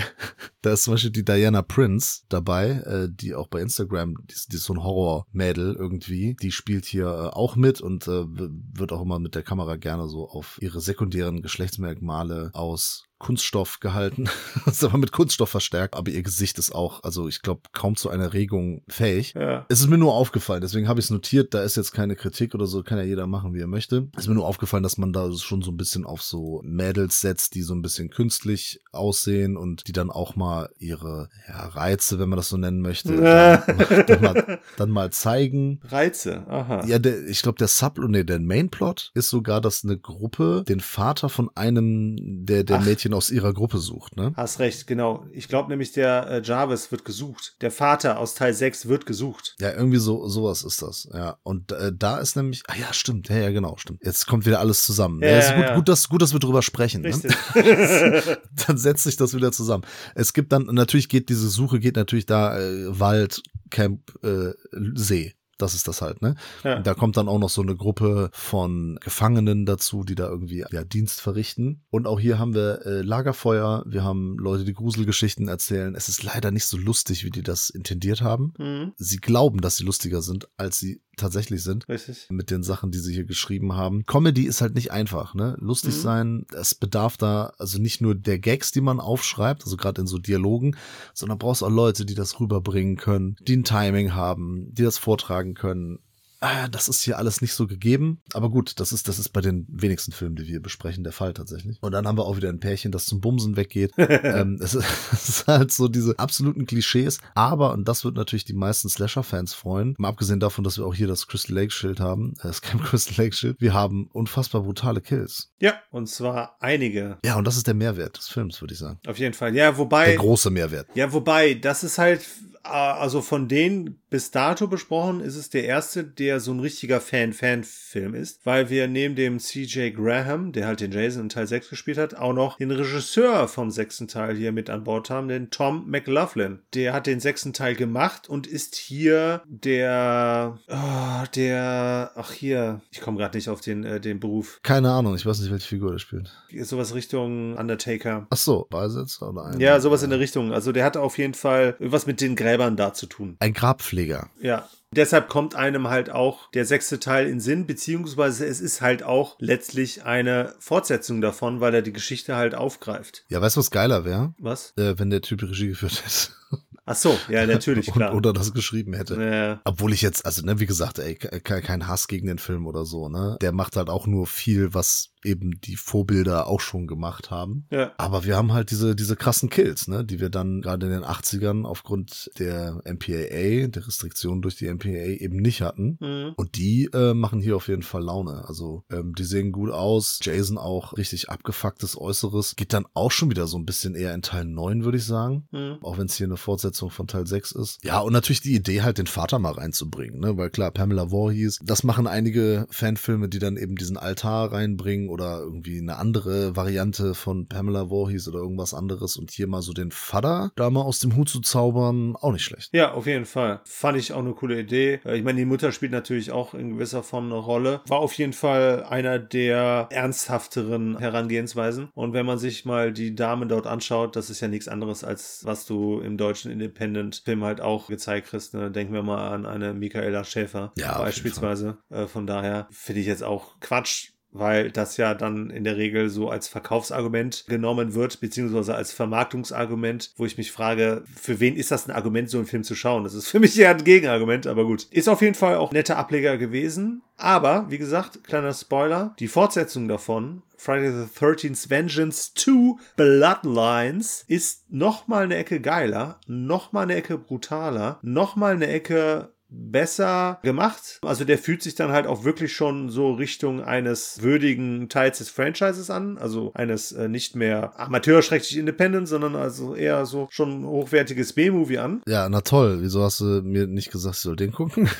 Da ist zum Beispiel die Diana Prince dabei, äh, die auch bei Instagram, die, die ist so ein Horror-Mädel irgendwie. Die spielt hier äh, auch mit und äh, wird auch immer mit der Kamera gerne so auf ihre sekundären Geschlechtsmerkmale aus Kunststoff gehalten. [LAUGHS] ist aber mit Kunststoff verstärkt. Aber ihr Gesicht ist auch, also ich glaube, kaum zu einer Regung fähig. Ja. Es ist mir nur aufgefallen, deswegen habe ich es notiert, da ist jetzt keine Kritik oder so, kann ja jeder machen, wie er möchte. Es ist mir nur aufgefallen, dass man da schon so ein bisschen auf so Mädels setzt, die so ein bisschen künstlich aussehen und die dann auch mal ihre ja, Reize, wenn man das so nennen möchte, [LAUGHS] dann, dann, mal, dann mal zeigen. Reize, aha. Ja, der, ich glaube, der Sub, nee, der Mainplot ist sogar, dass eine Gruppe den Vater von einem der, der Ach. Mädchen aus ihrer Gruppe sucht, ne? Hast recht, genau. Ich glaube nämlich, der äh, Jarvis wird gesucht. Der Vater aus Teil 6 wird gesucht. Ja, irgendwie so sowas ist das. Ja, und äh, da ist nämlich, ah ja, stimmt, ja, ja, genau, stimmt. Jetzt kommt wieder alles zusammen. Ja, Ja, ist gut, ja. gut, dass gut, dass wir drüber sprechen. Ne? [LAUGHS] [LAUGHS] Dann setzt sich das wieder zusammen. Es gibt dann natürlich geht diese Suche geht natürlich da äh, Wald, Camp, äh, See. Das ist das halt, ne? Ja. Da kommt dann auch noch so eine Gruppe von Gefangenen dazu, die da irgendwie ja, Dienst verrichten. Und auch hier haben wir äh, Lagerfeuer, wir haben Leute, die Gruselgeschichten erzählen. Es ist leider nicht so lustig, wie die das intendiert haben. Mhm. Sie glauben, dass sie lustiger sind, als sie tatsächlich sind Richtig. mit den Sachen, die sie hier geschrieben haben. Comedy ist halt nicht einfach, ne? Lustig Mhm. sein, es bedarf da also nicht nur der Gags, die man aufschreibt, also gerade in so Dialogen, sondern brauchst auch Leute, die das rüberbringen können, die ein Timing haben, die das vortragen können. Ah, das ist hier alles nicht so gegeben. Aber gut, das ist, das ist bei den wenigsten Filmen, die wir besprechen, der Fall tatsächlich. Und dann haben wir auch wieder ein Pärchen, das zum Bumsen weggeht. [LAUGHS] ähm, es, ist, [LAUGHS] es ist halt so diese absoluten Klischees. Aber, und das wird natürlich die meisten Slasher-Fans freuen, mal abgesehen davon, dass wir auch hier das Crystal Lake-Schild haben, äh, das Camp [LAUGHS] Crystal Lake-Schild, wir haben unfassbar brutale Kills. Ja, und zwar einige. Ja, und das ist der Mehrwert des Films, würde ich sagen. Auf jeden Fall. Ja, Der wobei. große Mehrwert. Ja, wobei, das ist halt also von denen bis dato besprochen ist es der erste, der so ein richtiger Fan-Fan-Film ist, weil wir neben dem CJ Graham, der halt den Jason in Teil 6 gespielt hat, auch noch den Regisseur vom sechsten Teil hier mit an Bord haben, den Tom McLaughlin. Der hat den sechsten Teil gemacht und ist hier der, oh, der, ach hier, ich komme gerade nicht auf den, äh, den Beruf. Keine Ahnung, ich weiß nicht, welche Figur der spielt. Sowas Richtung Undertaker. Ach so, Beisitzer oder ein? Ja, sowas in der Richtung. Also der hat auf jeden Fall was mit den Gräbern da zu tun. Ein Grabpfleger. Ja. Deshalb kommt einem halt auch der sechste Teil in Sinn, beziehungsweise es ist halt auch letztlich eine Fortsetzung davon, weil er die Geschichte halt aufgreift. Ja, weißt du, was geiler wäre? Was? Äh, wenn der Typ Regie geführt hätte. [LAUGHS] Ach so, ja, natürlich, [LAUGHS] klar. oder das geschrieben hätte. Ja. Obwohl ich jetzt, also, ne, wie gesagt, ey, kein Hass gegen den Film oder so, ne? Der macht halt auch nur viel, was eben die Vorbilder auch schon gemacht haben. Ja. Aber wir haben halt diese, diese krassen Kills, ne, die wir dann gerade in den 80ern aufgrund der MPAA, der Restriktionen durch die MPAA eben nicht hatten. Mhm. Und die äh, machen hier auf jeden Fall Laune. Also ähm, die sehen gut aus. Jason auch richtig abgefucktes Äußeres. Geht dann auch schon wieder so ein bisschen eher in Teil 9, würde ich sagen. Mhm. Auch wenn es hier eine Fortsetzung von Teil 6 ist. Ja, und natürlich die Idee halt, den Vater mal reinzubringen, ne? Weil klar, Pamela Voorhees, das machen einige Fanfilme, die dann eben diesen Altar reinbringen oder irgendwie eine andere Variante von Pamela Voorhees oder irgendwas anderes und hier mal so den Vater da mal aus dem Hut zu zaubern, auch nicht schlecht. Ja, auf jeden Fall. Fand ich auch eine coole Idee. Äh, Ich meine, die Mutter spielt natürlich auch in gewisser Form eine Rolle. War auf jeden Fall einer der ernsthafteren Herangehensweisen. Und wenn man sich mal die Dame dort anschaut, das ist ja nichts anderes als was du im deutschen Independent-Film halt auch gezeigt kriegst. Ne? Denken wir mal an eine Michaela Schäfer Ja, beispielsweise. Äh, Von daher finde ich jetzt auch Quatsch weil das ja dann in der Regel so als Verkaufsargument genommen wird, beziehungsweise als Vermarktungsargument, wo ich mich frage, für wen ist das ein Argument, so einen Film zu schauen? Das ist für mich eher ein Gegenargument, aber gut. Ist auf jeden Fall auch netter Ableger gewesen. Aber, wie gesagt, kleiner Spoiler, die Fortsetzung davon, Friday the 13th Vengeance 2 Bloodlines, ist nochmal eine Ecke geiler, nochmal eine Ecke brutaler, nochmal eine Ecke besser gemacht. Also der fühlt sich dann halt auch wirklich schon so Richtung eines würdigen Teils des Franchises an, also eines äh, nicht mehr amateurschrecklich Independent, sondern also eher so schon hochwertiges B-Movie an. Ja, na toll. Wieso hast du mir nicht gesagt, ich soll den gucken? [LAUGHS]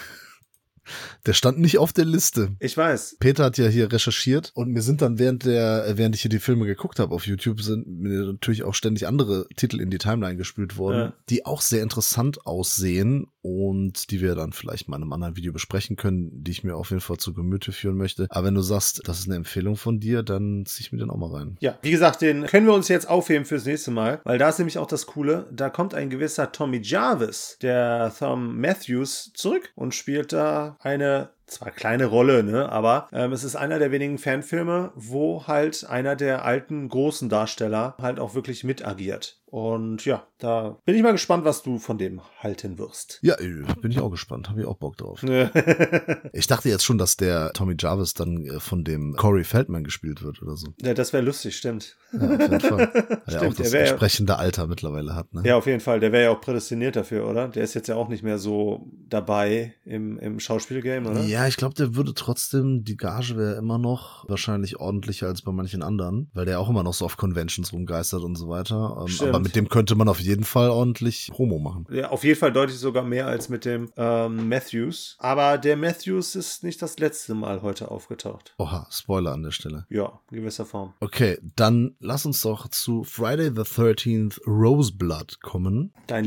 Der stand nicht auf der Liste. Ich weiß. Peter hat ja hier recherchiert und mir sind dann während der, während ich hier die Filme geguckt habe auf YouTube, sind mir natürlich auch ständig andere Titel in die Timeline gespült worden, Ja. die auch sehr interessant aussehen und die wir dann vielleicht mal in einem anderen Video besprechen können, die ich mir auf jeden Fall zu Gemüte führen möchte. Aber wenn du sagst, das ist eine Empfehlung von dir, dann zieh ich mir den auch mal rein. Ja, wie gesagt, den können wir uns jetzt aufheben fürs nächste Mal, weil da ist nämlich auch das Coole, da kommt ein gewisser Tommy Jarvis, der Tom Matthews, zurück und spielt da eine zwar kleine Rolle, ne, aber ähm, es ist einer der wenigen Fanfilme, wo halt einer der alten großen Darsteller halt auch wirklich mit agiert. Und ja, da bin ich mal gespannt, was du von dem halten wirst. Ja, äh, bin ich auch gespannt. Habe ich auch Bock drauf. ja, [LAUGHS] Ich dachte jetzt schon, dass der Tommy Jarvis dann äh, von dem Corey Feldman gespielt wird oder so. das wäre lustig, stimmt. Ja, auf jeden Fall. [LAUGHS] Weil er auch Stimmt, das ja- entsprechende Alter mittlerweile hat, ne? Ja, auf jeden Fall. Der wäre ja auch prädestiniert dafür, oder? Der ist jetzt ja auch nicht mehr so dabei im, im Schauspielgame, oder? Ja, ich glaube, der würde trotzdem, die Gage wäre immer noch wahrscheinlich ordentlicher als bei manchen anderen, weil der auch immer noch so auf Conventions rumgeistert und so weiter. Ähm, Stimmt. aber mit dem könnte man auf jeden Fall ordentlich Promo machen. Ja, auf jeden Fall deutlich sogar mehr als mit dem ähm, Matthews. Aber der Matthews ist nicht das letzte Mal heute aufgetaucht. Oha, Spoiler an der Stelle. Ja, in gewisser Form. Okay, dann lass uns doch zu Friday the 13th Roseblood kommen. Dein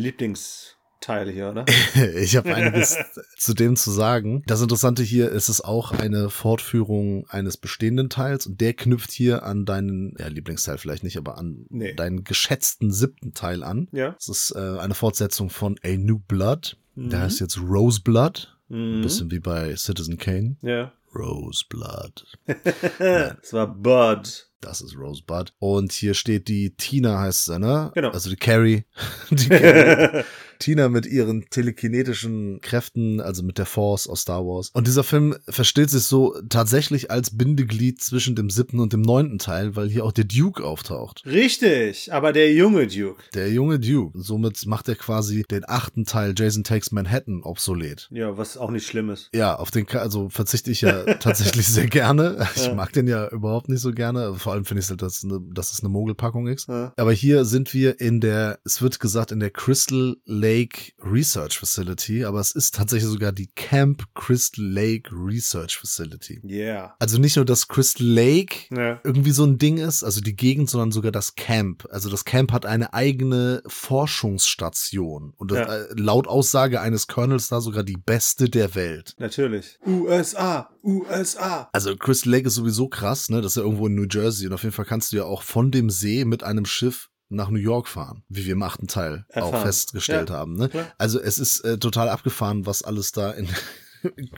Lieblingsteil hier, oder? [LAUGHS] Ich habe einiges [LAUGHS] zu dem zu sagen. Das Interessante hier ist es auch eine Fortführung eines bestehenden Teils und der knüpft hier an deinen, ja, Lieblingsteil vielleicht nicht, aber an Nee. deinen geschätzten siebten Teil an. Ja. Es ist äh, eine Fortsetzung von A New Blood. Der Mhm. heißt jetzt Roseblood. Ein Mhm. bisschen wie bei Citizen Kane. Ja. Roseblood. [LAUGHS] Es war Bud. Das ist Rosebud. Und hier steht die Tina, heißt sie, ne? Genau. Also die Carrie. [LAUGHS] Die Carrie. [LAUGHS] Tina mit ihren telekinetischen Kräften, also mit der Force aus Star Wars. Und dieser Film versteht sich so tatsächlich als Bindeglied zwischen dem siebten und dem neunten Teil, weil hier auch der Duke auftaucht. Richtig, aber der junge Duke. Der junge Duke. Somit macht er quasi den achten Teil Jason Takes Manhattan obsolet. Ja, was auch nicht schlimm ist. Ja, auf den, Ka- also verzichte ich ja tatsächlich sehr gerne. [LAUGHS] Ich mag den ja überhaupt nicht so gerne. Vor allem finde ich halt, dass, eine, dass es eine Mogelpackung ist. Ja. Aber hier sind wir in der, es wird gesagt, in der Crystal Lake Research Facility, aber es ist tatsächlich sogar die Camp Crystal Lake Research Facility. Yeah. Also nicht nur, dass Crystal Lake Ja. irgendwie so ein Ding ist, also die Gegend, sondern sogar das Camp. Also das Camp hat eine eigene Forschungsstation und das, Ja. äh, laut Aussage eines Colonels da sogar die beste der Welt. Natürlich. USA, USA. Also Crystal Lake ist sowieso krass, ne? Das ist ja irgendwo in New Jersey und auf jeden Fall kannst du ja auch von dem See mit einem Schiff nach New York fahren, wie wir im achten Teil auch Erfahren. festgestellt Ja, haben. Ne? klar. Also es ist äh, total abgefahren, was alles da in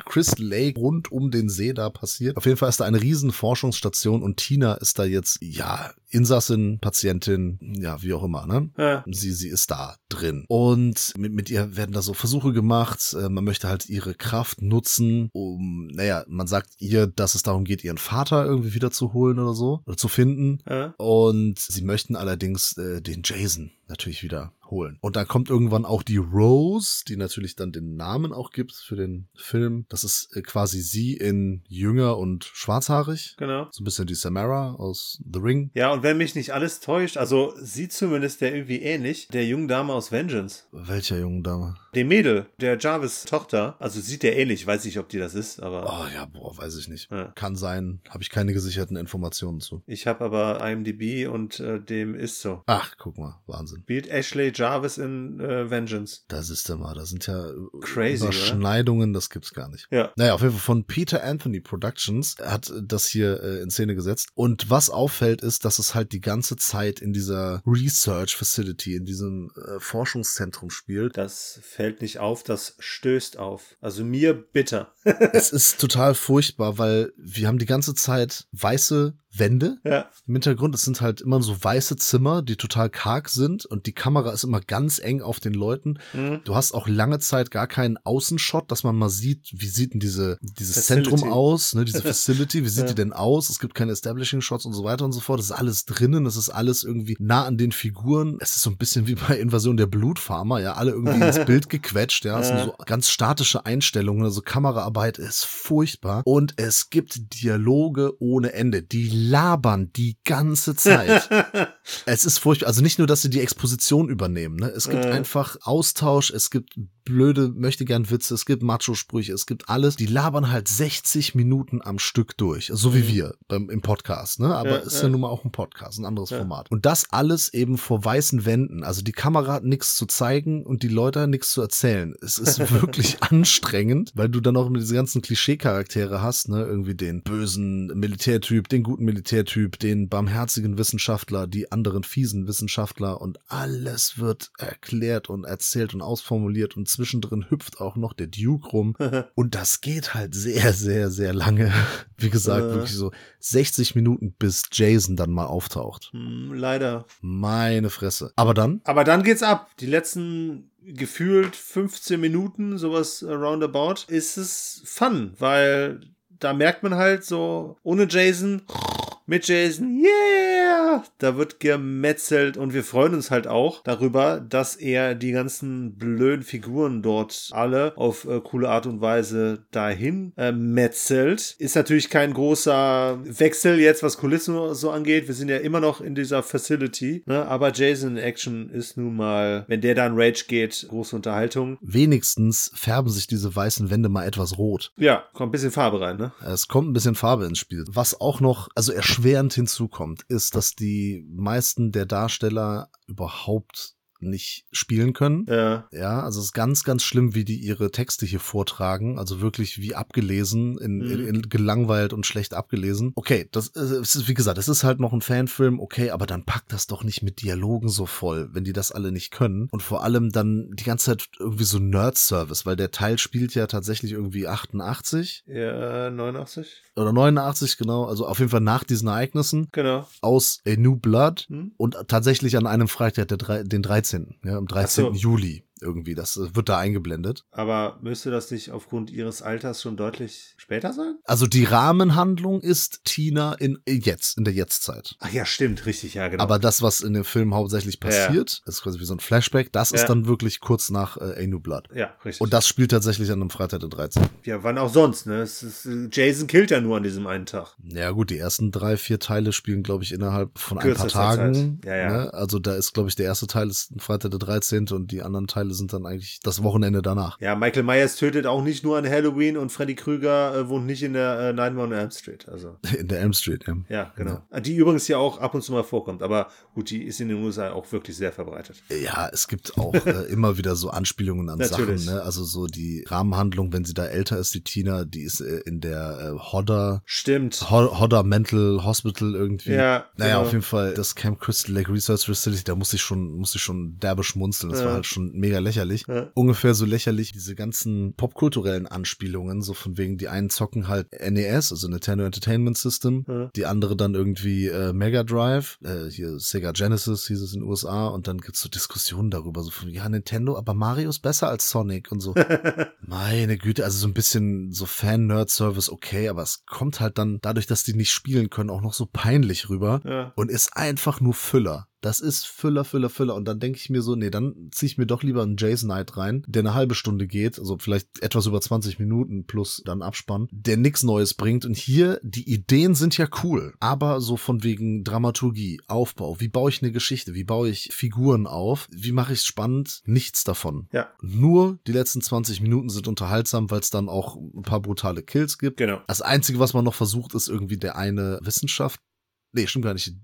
Crystal Lake rund um den See da passiert. Auf jeden Fall ist da eine riesen Forschungsstation und Tina ist da jetzt, ja, Insassin, Patientin, ja, wie auch immer, ne? Ja. Sie, sie ist da drin. Und mit, mit ihr werden da so Versuche gemacht. Äh, man möchte halt ihre Kraft nutzen, um, naja, man sagt ihr, dass es darum geht, ihren Vater irgendwie wieder zu holen oder so, oder zu finden. Ja. Und sie möchten allerdings äh, den Jason natürlich wieder holen. Und dann kommt irgendwann auch die Rose, die natürlich dann den Namen auch gibt für den Film. Das ist äh, quasi sie in jünger und schwarzhaarig. Genau. So ein bisschen die Samara aus The Ring. Ja, und wenn mich nicht alles täuscht, also sieht zumindest der irgendwie ähnlich, der jungen Dame aus Vengeance. Welcher jungen Dame? Dem Mädel, der Jarvis Tochter, also sieht der ähnlich, weiß nicht, ob die das ist, aber Oh ja, boah, weiß ich nicht. Ja. Kann sein, habe ich keine gesicherten Informationen zu. ich habe aber IMDb und äh, dem ist so. Ach, guck mal, Wahnsinn. Spielt Ashley Jarvis in äh, Vengeance. Da ist er mal, da sind ja Crazy, Überschneidungen, das gibt's gar nicht. Ja. Naja, auf jeden Fall von Peter Anthony Productions hat das hier äh, in Szene gesetzt. Und was auffällt, ist, dass es halt die ganze Zeit in dieser Research Facility, in diesem äh, Forschungszentrum spielt. Das fällt nicht auf, das stößt auf. Also mir bitter. [LAUGHS] es ist total furchtbar, weil wir haben die ganze Zeit weiße Wände ja. im Hintergrund. Es sind halt immer so weiße Zimmer, die total karg sind und die Kamera ist immer ganz eng auf den Leuten. Mhm. Du hast auch lange Zeit gar keinen Außenshot, dass man mal sieht, wie sieht denn diese, dieses Facility. Zentrum aus, ne, diese [LAUGHS] Facility, wie sieht Ja. die denn aus? Es gibt keine Establishing Shots und so weiter und so fort. Das ist alles drinnen, das ist alles irgendwie nah an den Figuren. Es ist so ein bisschen wie bei Invasion der Blutfarmer, ja, alle irgendwie ins [LAUGHS] Bild gequetscht, ja. Es sind so ganz statische Einstellungen, also Kameraarbeit ist furchtbar und es gibt Dialoge ohne Ende. Die labern die ganze Zeit. [LAUGHS] Es ist furchtbar. Also nicht nur, dass sie die Exposition übernehmen. Ne? Es gibt Äh. einfach Austausch, es gibt blöde Möchtegern-Witze, es gibt Macho-Sprüche, es gibt alles. Die labern halt 60 Minuten am Stück durch. So wie Mhm. wir beim, im Podcast. Ne? Aber Ja, ist ja ja. nun mal auch ein Podcast, ein anderes Ja. Format. Und das alles eben vor weißen Wänden. Also die Kamera hat nichts zu zeigen und die Leute nichts zu erzählen. Es ist [LAUGHS] wirklich anstrengend, weil du dann auch mit diese ganzen Klischee-Charaktere hast, ne? Irgendwie den bösen Militärtyp, den guten Militärtyp, den barmherzigen Wissenschaftler, die anderen fiesen Wissenschaftler und alles wird erklärt und erzählt und ausformuliert und zwischendrin hüpft auch noch der Duke rum. [LAUGHS] Und das geht halt sehr, sehr, sehr lange. Wie gesagt, Äh. wirklich so 60 Minuten, bis Jason dann mal auftaucht. Hm, leider. Meine Fresse. Aber dann, Aber dann geht's ab. Die letzten gefühlt 15 Minuten, sowas roundabout, ist es fun, weil da merkt man halt so, ohne Jason, mit Jason, yeah! Da wird gemetzelt und wir freuen uns halt auch darüber, dass er die ganzen blöden Figuren dort alle auf äh, coole Art und Weise dahin äh, metzelt. Ist natürlich kein großer Wechsel jetzt, was Kulissen so angeht. Wir sind ja immer noch in dieser Facility, ne? aber Jason in Action ist nun mal, wenn der dann Rage geht, große Unterhaltung. wenigstens färben sich diese weißen Wände mal etwas rot. Ja, kommt ein bisschen Farbe rein, ne? Es kommt ein bisschen Farbe ins Spiel. Was auch noch, also erschwerend hinzukommt, ist, dass die meisten der Darsteller überhaupt nicht spielen können. Ja. Ja, also es ist ganz, ganz schlimm, wie die ihre Texte hier vortragen. Also wirklich wie abgelesen, in, Mhm. in, in gelangweilt und schlecht abgelesen. Okay, das ist, es ist, wie gesagt, es ist halt noch ein Fanfilm, okay, aber dann packt das doch nicht mit Dialogen so voll, wenn die das alle nicht können. Und vor allem dann die ganze Zeit irgendwie so Nerd-Service, weil der Teil spielt ja tatsächlich irgendwie 88 Ja, 89? oder 89, genau. Also auf jeden Fall nach diesen Ereignissen Genau. aus A New Blood Hm? und tatsächlich an einem Freitag, der, den 13., ja, am 13. Ach so. Juli irgendwie. Das äh, wird da eingeblendet. Aber müsste das nicht aufgrund ihres Alters schon deutlich später sein? Also die Rahmenhandlung ist Tina in jetzt, in der Jetztzeit. Ach ja, stimmt, richtig, ja, genau. Aber das, was in dem Film hauptsächlich passiert, ist quasi wie so ein Flashback, das ist Ja. dann wirklich kurz nach äh, A New Blood. ja, richtig. Und das spielt tatsächlich an einem Freitag der 13. ja, wann auch sonst, ne? Es ist, äh, Jason killt ja nur an diesem einen Tag. Ja gut, die ersten drei, vier Teile spielen, glaube ich, innerhalb von ein paar Tagen. Zeit. Ja, ja. Ne? Also da ist, glaube ich, der erste Teil ist ein Freitag der 13. und die anderen Teile sind dann eigentlich das Wochenende danach. Ja, Michael Myers tötet auch nicht nur an Halloween und Freddy Krüger äh, wohnt nicht in der äh, 91 Elm Street. Also, [LAUGHS] In der Elm Street, ja. ja, genau. Die übrigens ja auch ab und zu mal vorkommt. Aber gut, die ist in den USA auch wirklich sehr verbreitet. Ja, es gibt auch äh, [LAUGHS] immer wieder so Anspielungen an Natürlich. Sachen. Ne? Also so die Rahmenhandlung, wenn sie da älter ist, die Tina, die ist äh, in der äh, Hodder, Stimmt. Ho- Hodder Mental Hospital irgendwie. Ja, Naja, genau. auf jeden Fall das Camp Crystal Lake Research Facility, da musste ich schon, musste ich schon derbe schmunzeln. Das Ja. war halt schon mega lächerlich. Ja. Ungefähr so lächerlich diese ganzen popkulturellen Anspielungen, so von wegen, die einen zocken halt NES, also Nintendo Entertainment System, Ja. die andere dann irgendwie äh, Mega Drive, äh, hier Sega Genesis hieß es in den USA und dann gibt's so Diskussionen darüber, so von, ja, Nintendo, aber Mario ist besser als Sonic und so. [LAUGHS] Meine Güte, also so ein bisschen so Fan-Nerd-Service okay, aber es kommt halt dann dadurch, dass die nicht spielen können, auch noch so peinlich rüber Ja. und ist einfach nur Füller. Das ist Füller, Füller, Füller. Und dann denke ich mir so, nee, dann ziehe ich mir doch lieber einen Jason Knight rein, der eine halbe Stunde geht, also vielleicht etwas über 20 Minuten plus dann Abspann, der nichts Neues bringt. Und hier, die Ideen sind ja cool, aber so von wegen Dramaturgie, Aufbau, wie baue ich eine Geschichte, wie baue ich Figuren auf, wie mache ich es spannend, nichts davon. Ja, Nur die letzten 20 Minuten sind unterhaltsam, weil es dann auch ein paar brutale Kills gibt. genau. Das Einzige, was man noch versucht, ist irgendwie der eine Wissenschaft. Nee, stimmt gar nicht.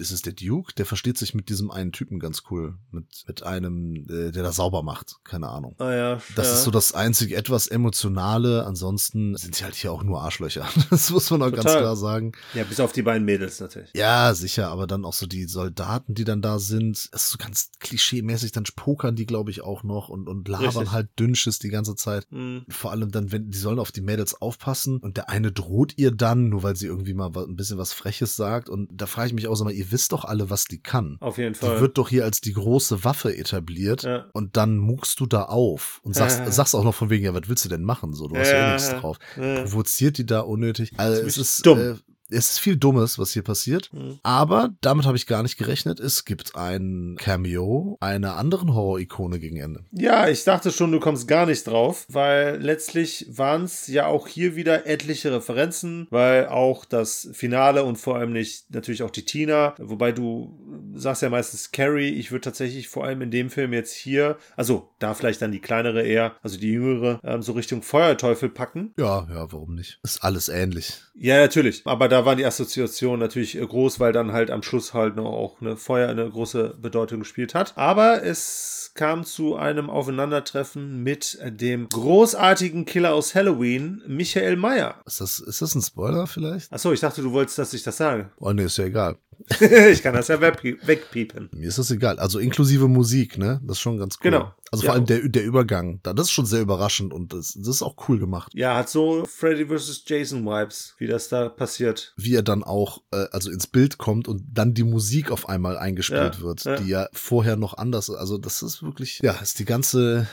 Ist der Duke, der versteht sich mit diesem einen Typen ganz cool. Mit, mit einem, äh, der da sauber macht. Keine Ahnung. Ah ja, Das ja. ist so das einzige etwas emotionale. Ansonsten sind sie halt hier auch nur Arschlöcher. [LAUGHS] Das muss man auch ganz Total. klar sagen. Ja, bis auf die beiden Mädels natürlich. Ja, sicher, aber dann auch so die Soldaten, die dann da sind. Das ist so ganz klischee-mäßig. Dann pokern die, glaube ich, auch noch und, und labern Richtig. halt Dünnsches die ganze Zeit. Hm. Vor allem dann, wenn die sollen auf die Mädels aufpassen und der eine droht ihr dann, nur weil sie irgendwie mal ein bisschen was Freches sagt. Und da frage ich mich auch so mal, ihr wisst doch alle, was die kann. Auf jeden Die Fall. wird doch hier als die große Waffe etabliert Ja. und dann muckst du da auf und sagst, Ja. sagst auch noch von wegen, ja, was willst du denn machen? So, du hast ja, Ja, eh nichts ja. drauf. Ja. Provoziert die da unnötig. Also es Ziemlich ist dumm. Äh, es ist viel Dummes, was hier passiert. Mhm. Aber damit habe ich gar nicht gerechnet. Es gibt ein Cameo einer anderen Horror-Ikone gegen Ende. Ja, ich dachte schon, du kommst gar nicht drauf, weil letztlich waren es ja auch hier wieder etliche Referenzen, weil auch das Finale und vor allem nicht natürlich auch die Tina, wobei du sagst ja meistens Carrie, ich würde tatsächlich vor allem in dem Film jetzt hier, also da vielleicht dann die kleinere eher, also die jüngere, ähm, so Richtung Feuerteufel packen. Ja, ja, warum nicht? Ist alles ähnlich. Ja, natürlich. Aber da waren die Assoziationen natürlich äh, groß, weil dann halt am Schluss halt noch auch eine Feuer eine große Bedeutung gespielt hat. Aber es kam zu einem Aufeinandertreffen mit dem großartigen Killer aus Halloween, Michael Meyer. Ist das, ist das ein Spoiler vielleicht? Achso, ich dachte, du wolltest, dass ich das sage. Oh nee, ist ja egal. [LAUGHS] ich kann das ja wegpie- wegpiepen. Mir ist das egal. Also inklusive Musik, ne? Das ist schon ganz cool. Genau. Also Ja. vor allem der, der Übergang. Da, das ist schon sehr überraschend und das, das ist auch cool gemacht. Ja, hat so Freddy vs. Jason Vibes, wie das da passiert. Wie er dann auch, äh, also ins Bild kommt und dann die Musik auf einmal eingespielt Ja, wird, ja. die ja vorher noch anders, also das ist wirklich, ja, ist die ganze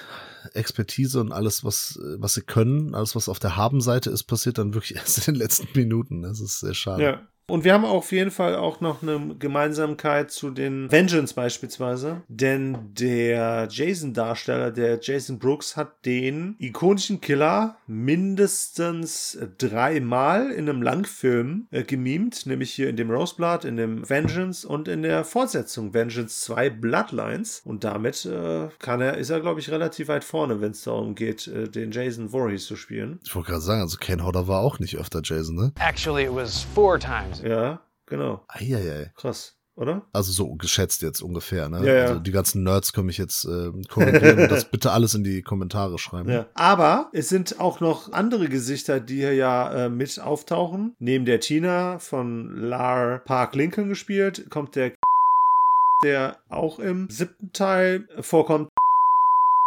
Expertise und alles, was, was sie können, alles, was auf der Habenseite ist, passiert dann wirklich [LAUGHS] erst in den letzten Minuten. Das ist sehr schade. Ja. Und wir haben auf jeden Fall auch noch eine Gemeinsamkeit zu den Vengeance beispielsweise. Denn der Jason-Darsteller, der Jason Brooks, hat den ikonischen Killer mindestens dreimal in einem Langfilm äh, gemimt. Nämlich hier in dem Roseblood, in dem Vengeance und in der Fortsetzung Vengeance 2 Bloodlines. Und damit äh, kann er, ist er, glaube ich, relativ weit vorne, wenn es darum geht, äh, den Jason Voorhees zu spielen. Ich wollte gerade sagen, also Ken Hodder war auch nicht öfter Jason, ne? Actually, it was four times. Ja, genau. Eieiei. Krass, oder? Also so geschätzt jetzt ungefähr, ne? Ja, ja. Also die ganzen Nerds können mich jetzt äh, korrigieren und das [LAUGHS] bitte alles in die Kommentare schreiben. Ja. Aber es sind auch noch andere Gesichter, die hier ja äh, mit auftauchen. Neben der Tina von Lar Park Lincoln gespielt, kommt der der auch im siebten Teil vorkommt.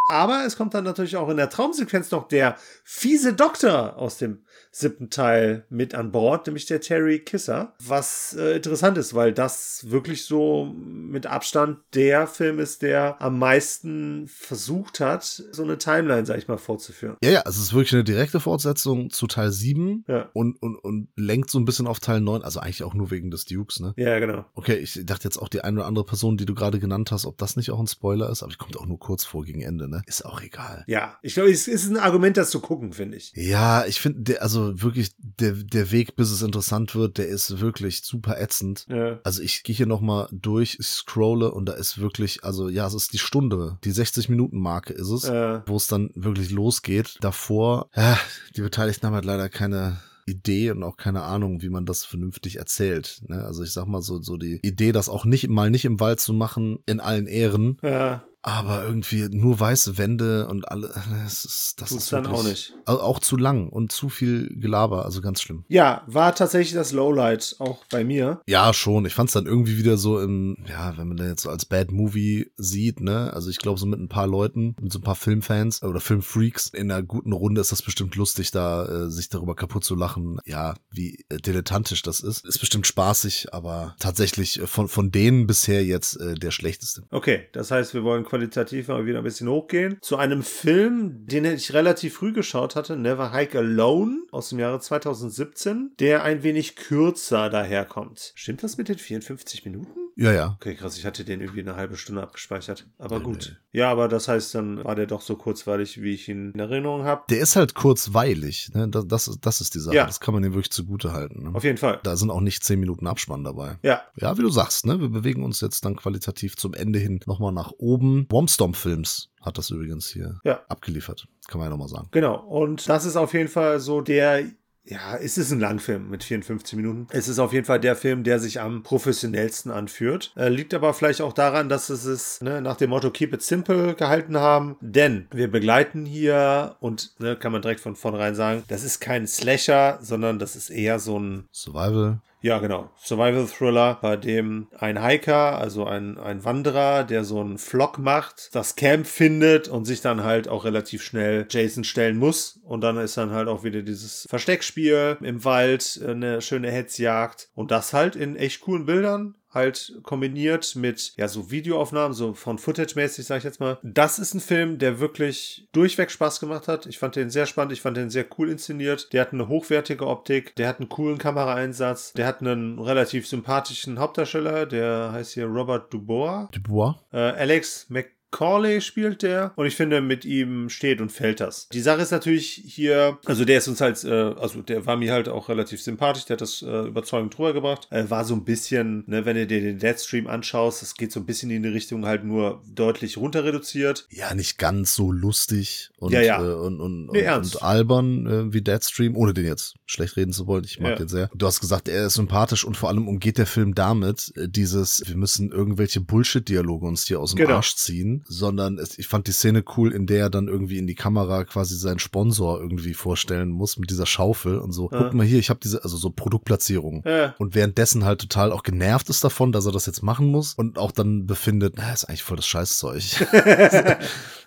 Aber es kommt dann natürlich auch in der Traumsequenz noch der fiese Doktor aus dem siebten Teil mit an Bord, nämlich der Terry Kisser. Was äh, interessant ist, weil das wirklich so mit Abstand der Film ist, der am meisten versucht hat, so eine Timeline, sag ich mal, fortzuführen. Ja, ja, also es ist wirklich eine direkte Fortsetzung zu Teil 7 Ja. und, und, und lenkt so ein bisschen auf Teil 9, also eigentlich auch nur wegen des Dukes, ne? Ja, genau. Okay, ich dachte jetzt auch die eine oder andere Person, die du gerade genannt hast, ob das nicht auch ein Spoiler ist, aber ich kommt auch nur kurz vor gegen Ende, ne? Ist auch egal. Ja, ich glaube, es ist ein Argument, das zu gucken, finde ich. Ja, ich finde, also wirklich, der, der Weg, bis es interessant wird, der ist wirklich super ätzend. Ja. Also ich gehe hier nochmal durch, ich scrolle und da ist wirklich, also ja, es ist die Stunde, die 60-Minuten-Marke ist es, Äh, wo es dann wirklich losgeht. Davor, ja, die Beteiligten haben halt leider keine Idee und auch keine Ahnung, wie man das vernünftig erzählt. Ne? Also ich sag mal so, so die Idee, das auch nicht mal nicht im Wald zu machen, in allen Ehren, ja, aber irgendwie nur weiße Wände und alle, [LAUGHS] das ist, das tut's ist dann wirklich, auch nicht. Also auch zu lang und zu viel Gelaber, also ganz schlimm. Ja, war tatsächlich das Lowlight auch bei mir. Ja, schon. Ich fand's dann irgendwie wieder so im, ja, wenn man den jetzt so als Bad Movie sieht, ne? Also ich glaube, so mit ein paar Leuten, mit so ein paar Filmfans oder Filmfreaks in einer guten Runde ist das bestimmt lustig, da äh, sich darüber kaputt zu lachen. Ja, wie äh, dilettantisch das ist. Ist bestimmt spaßig, aber tatsächlich äh, von, von denen bisher jetzt äh, der schlechteste. Okay, das heißt, wir wollen qualitativ mal wieder ein bisschen hochgehen. Zu einem Film, den ich relativ früh geschaut hatte, Never Hike Alone aus dem Jahre 2017, der ein wenig kürzer daherkommt. Stimmt das mit den 54 Minuten? Ja, ja. Okay, krass, ich hatte den irgendwie eine halbe Stunde abgespeichert. Aber Nee, gut. Ja, aber das heißt, dann war der doch so kurzweilig, wie ich ihn in Erinnerung habe. Der ist halt kurzweilig, ne? Das, das, ist- das ist die Sache. Ja. Das kann man ihm wirklich zugute halten. Ne? Auf jeden Fall. Da sind auch nicht zehn Minuten Abspann dabei. Ja, Ja, wie du sagst, ne? Wir bewegen uns jetzt dann qualitativ zum Ende hin nochmal nach oben. Bombstomp Films hat das übrigens hier Ja. abgeliefert. Kann man ja nochmal sagen. Genau. Und das ist auf jeden Fall so der. Ja, es ist ein Langfilm mit 54 Minuten. Es ist auf jeden Fall der Film, der sich am professionellsten anführt. Äh, liegt aber vielleicht auch daran, dass es es ne, nach dem Motto Keep it simple gehalten haben. Denn wir begleiten hier und ne, kann man direkt von vornherein sagen, das ist kein Slasher, sondern das ist eher so ein Survival. Ja, genau. Survival Thriller, bei dem ein Hiker, also ein, ein Wanderer, der so einen Vlog macht, das Camp findet und sich dann halt auch relativ schnell Jason stellen muss. Und dann ist dann halt auch wieder dieses Versteckspiel im Wald, eine schöne Hetzjagd. Und das halt in echt coolen Bildern. Halt kombiniert mit, ja, so Videoaufnahmen, so von Footage-mäßig, sag ich jetzt mal. Das ist ein Film, der wirklich durchweg Spaß gemacht hat. Ich fand den sehr spannend, ich fand den sehr cool inszeniert. Der hat eine hochwertige Optik, der hat einen coolen Kameraeinsatz, der hat einen relativ sympathischen Hauptdarsteller, der heißt hier Robert Dubois. Dubois. Äh, Alex McCauley spielt der und ich finde, mit ihm steht und fällt das. Die Sache ist natürlich hier, also der ist uns halt, äh, also der war mir halt auch relativ sympathisch, der hat das äh, überzeugend drüber gebracht. Äh, war so ein bisschen, ne, wenn du dir den Deadstream anschaust, das geht so ein bisschen in die Richtung halt nur deutlich runter reduziert. Ja, nicht ganz so lustig und, Ja, ja. Äh, und, und, Nee, und, und albern äh, wie Deadstream, ohne den jetzt schlecht reden zu wollen. Ich mag Ja. den sehr. Du hast gesagt, er ist sympathisch und vor allem umgeht der Film damit, äh, dieses, wir müssen irgendwelche Bullshit-Dialoge uns hier aus dem Genau. Arsch ziehen, sondern es, ich fand die Szene cool, in der er dann irgendwie in die Kamera quasi seinen Sponsor irgendwie vorstellen muss mit dieser Schaufel und so. Ja. Guck mal hier, ich habe diese, also so Produktplatzierung. Ja. Und währenddessen halt total auch genervt ist davon, dass er das jetzt machen muss und auch dann befindet, na, ist eigentlich voll das Scheißzeug. [LAUGHS] [LAUGHS]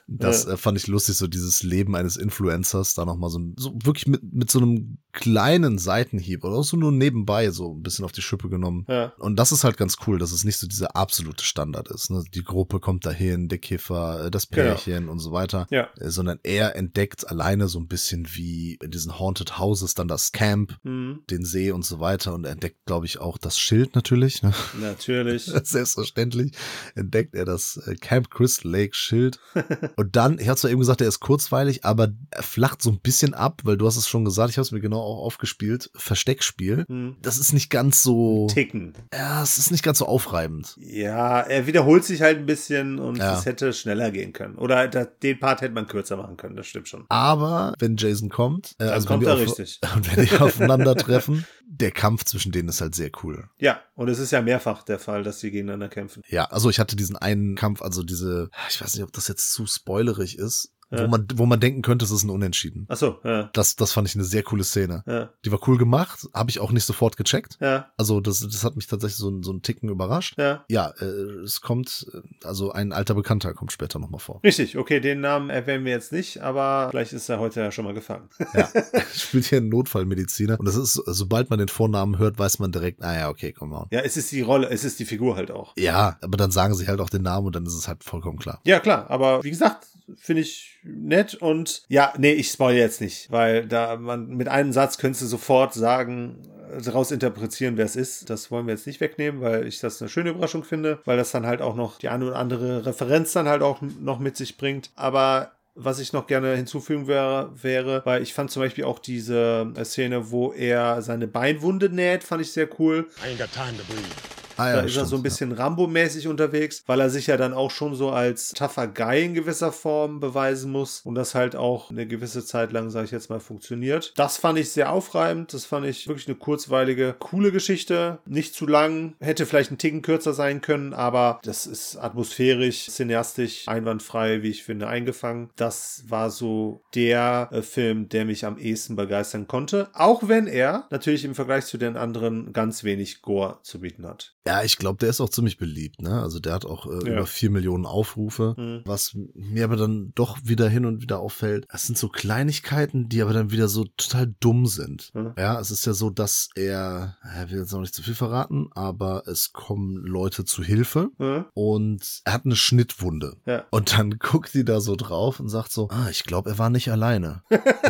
das äh, fand ich lustig, so dieses Leben eines Influencers, da nochmal so, so wirklich mit, mit so einem kleinen Seitenhieb oder auch so nur nebenbei so ein bisschen auf die Schippe genommen. Ja. Und das ist halt ganz cool, dass es nicht so dieser absolute Standard ist. Ne? Die Gruppe kommt dahin, der Kiffer, äh, das Genau. Pärchen und so weiter. Ja. Äh, Sondern er entdeckt alleine so ein bisschen wie in diesen Haunted Houses dann das Camp, Mhm. den See und so weiter und entdeckt, glaube ich, auch das Schild natürlich. Ne? Natürlich. [LAUGHS] Selbstverständlich entdeckt er das Camp Crystal Lake Schild. [LAUGHS] [LAUGHS] und dann, ich hatte zwar eben gesagt, er ist kurzweilig, aber er flacht so ein bisschen ab, weil du hast es schon gesagt, ich habe es mir genau auch aufgespielt, Versteckspiel. Mhm. Das ist nicht ganz so, Ticken. ja, es ist nicht ganz so aufreibend. Ja, er wiederholt sich halt ein bisschen und Ja. es hätte schneller gehen können. Oder da, den Part hätte man kürzer machen können, das stimmt schon. Aber wenn Jason kommt, äh, Dann also kommt er richtig. Und [LAUGHS] wenn die aufeinandertreffen, [LAUGHS] der Kampf zwischen denen ist halt sehr cool. Ja, und es ist ja mehrfach der Fall, dass sie gegeneinander kämpfen. Ja, also ich hatte diesen einen Kampf, also diese, ich weiß nicht, ob das jetzt zu spoilerig ist, wo, man, wo man denken könnte, es ist ein Unentschieden. Ach so, ja. Das, das fand ich eine sehr coole Szene. Ja. Die war cool gemacht, habe ich auch nicht sofort gecheckt. Ja, Also das, das hat mich tatsächlich so, so einen Ticken überrascht. ja. Ja, äh, es kommt, äh, also ein alter Bekannter kommt später nochmal vor. Richtig, okay, den Namen erwähnen wir jetzt nicht, aber vielleicht ist er heute ja schon mal gefangen. Ja, [LAUGHS] [LAUGHS] spielt hier ein Notfallmediziner. Und das ist, sobald man den Vornamen hört, weiß man direkt, ah ja, okay, komm mal. Ja, es ist die Rolle, es ist die Figur halt auch. Ja, aber dann sagen sie halt auch den Namen und dann ist es halt vollkommen klar. Ja, klar, aber wie gesagt, finde ich nett und ja, nee, ich spoil jetzt nicht, weil da man mit einem Satz könntest du sofort sagen, daraus interpretieren, wer es ist. Das wollen wir jetzt nicht wegnehmen, weil ich das eine schöne Überraschung finde, weil das dann halt auch noch die eine oder andere Referenz dann halt auch noch mit sich bringt. Aber was ich noch gerne hinzufügen wäre, wäre, weil ich fand zum Beispiel auch diese Szene, wo er seine Beinwunde näht, fand ich sehr cool. I ain't got time to bleed. Ah, Da ist er stimmt, so ein bisschen Rambo-mäßig unterwegs, weil er sich ja dann auch schon so als tougher Guy in gewisser Form beweisen muss und das halt auch eine gewisse Zeit lang, sage ich jetzt mal, funktioniert. Das fand ich sehr aufreibend. Das fand ich wirklich eine kurzweilige, coole Geschichte. Nicht zu lang. Hätte vielleicht ein Ticken kürzer sein können, aber das ist atmosphärisch, cineastisch, einwandfrei, wie ich finde, eingefangen. Das war so der äh, Film, der mich am ehesten begeistern konnte. Auch wenn er natürlich im Vergleich zu den anderen ganz wenig Gore zu bieten hat. Ja, ich glaube, der ist auch ziemlich beliebt, ne? Also der hat auch äh, Ja. über vier Millionen Aufrufe. Mhm. Was mir aber dann doch wieder hin und wieder auffällt, es sind so Kleinigkeiten, die aber dann wieder so total dumm sind. Mhm. Ja, es ist ja so, dass er, er will jetzt noch nicht zu viel verraten, aber es kommen Leute zu Hilfe Ja. und er hat eine Schnittwunde. Ja. Und dann [LAUGHS] guckt die da so drauf und sagt so, ah, ich glaube, er war nicht alleine.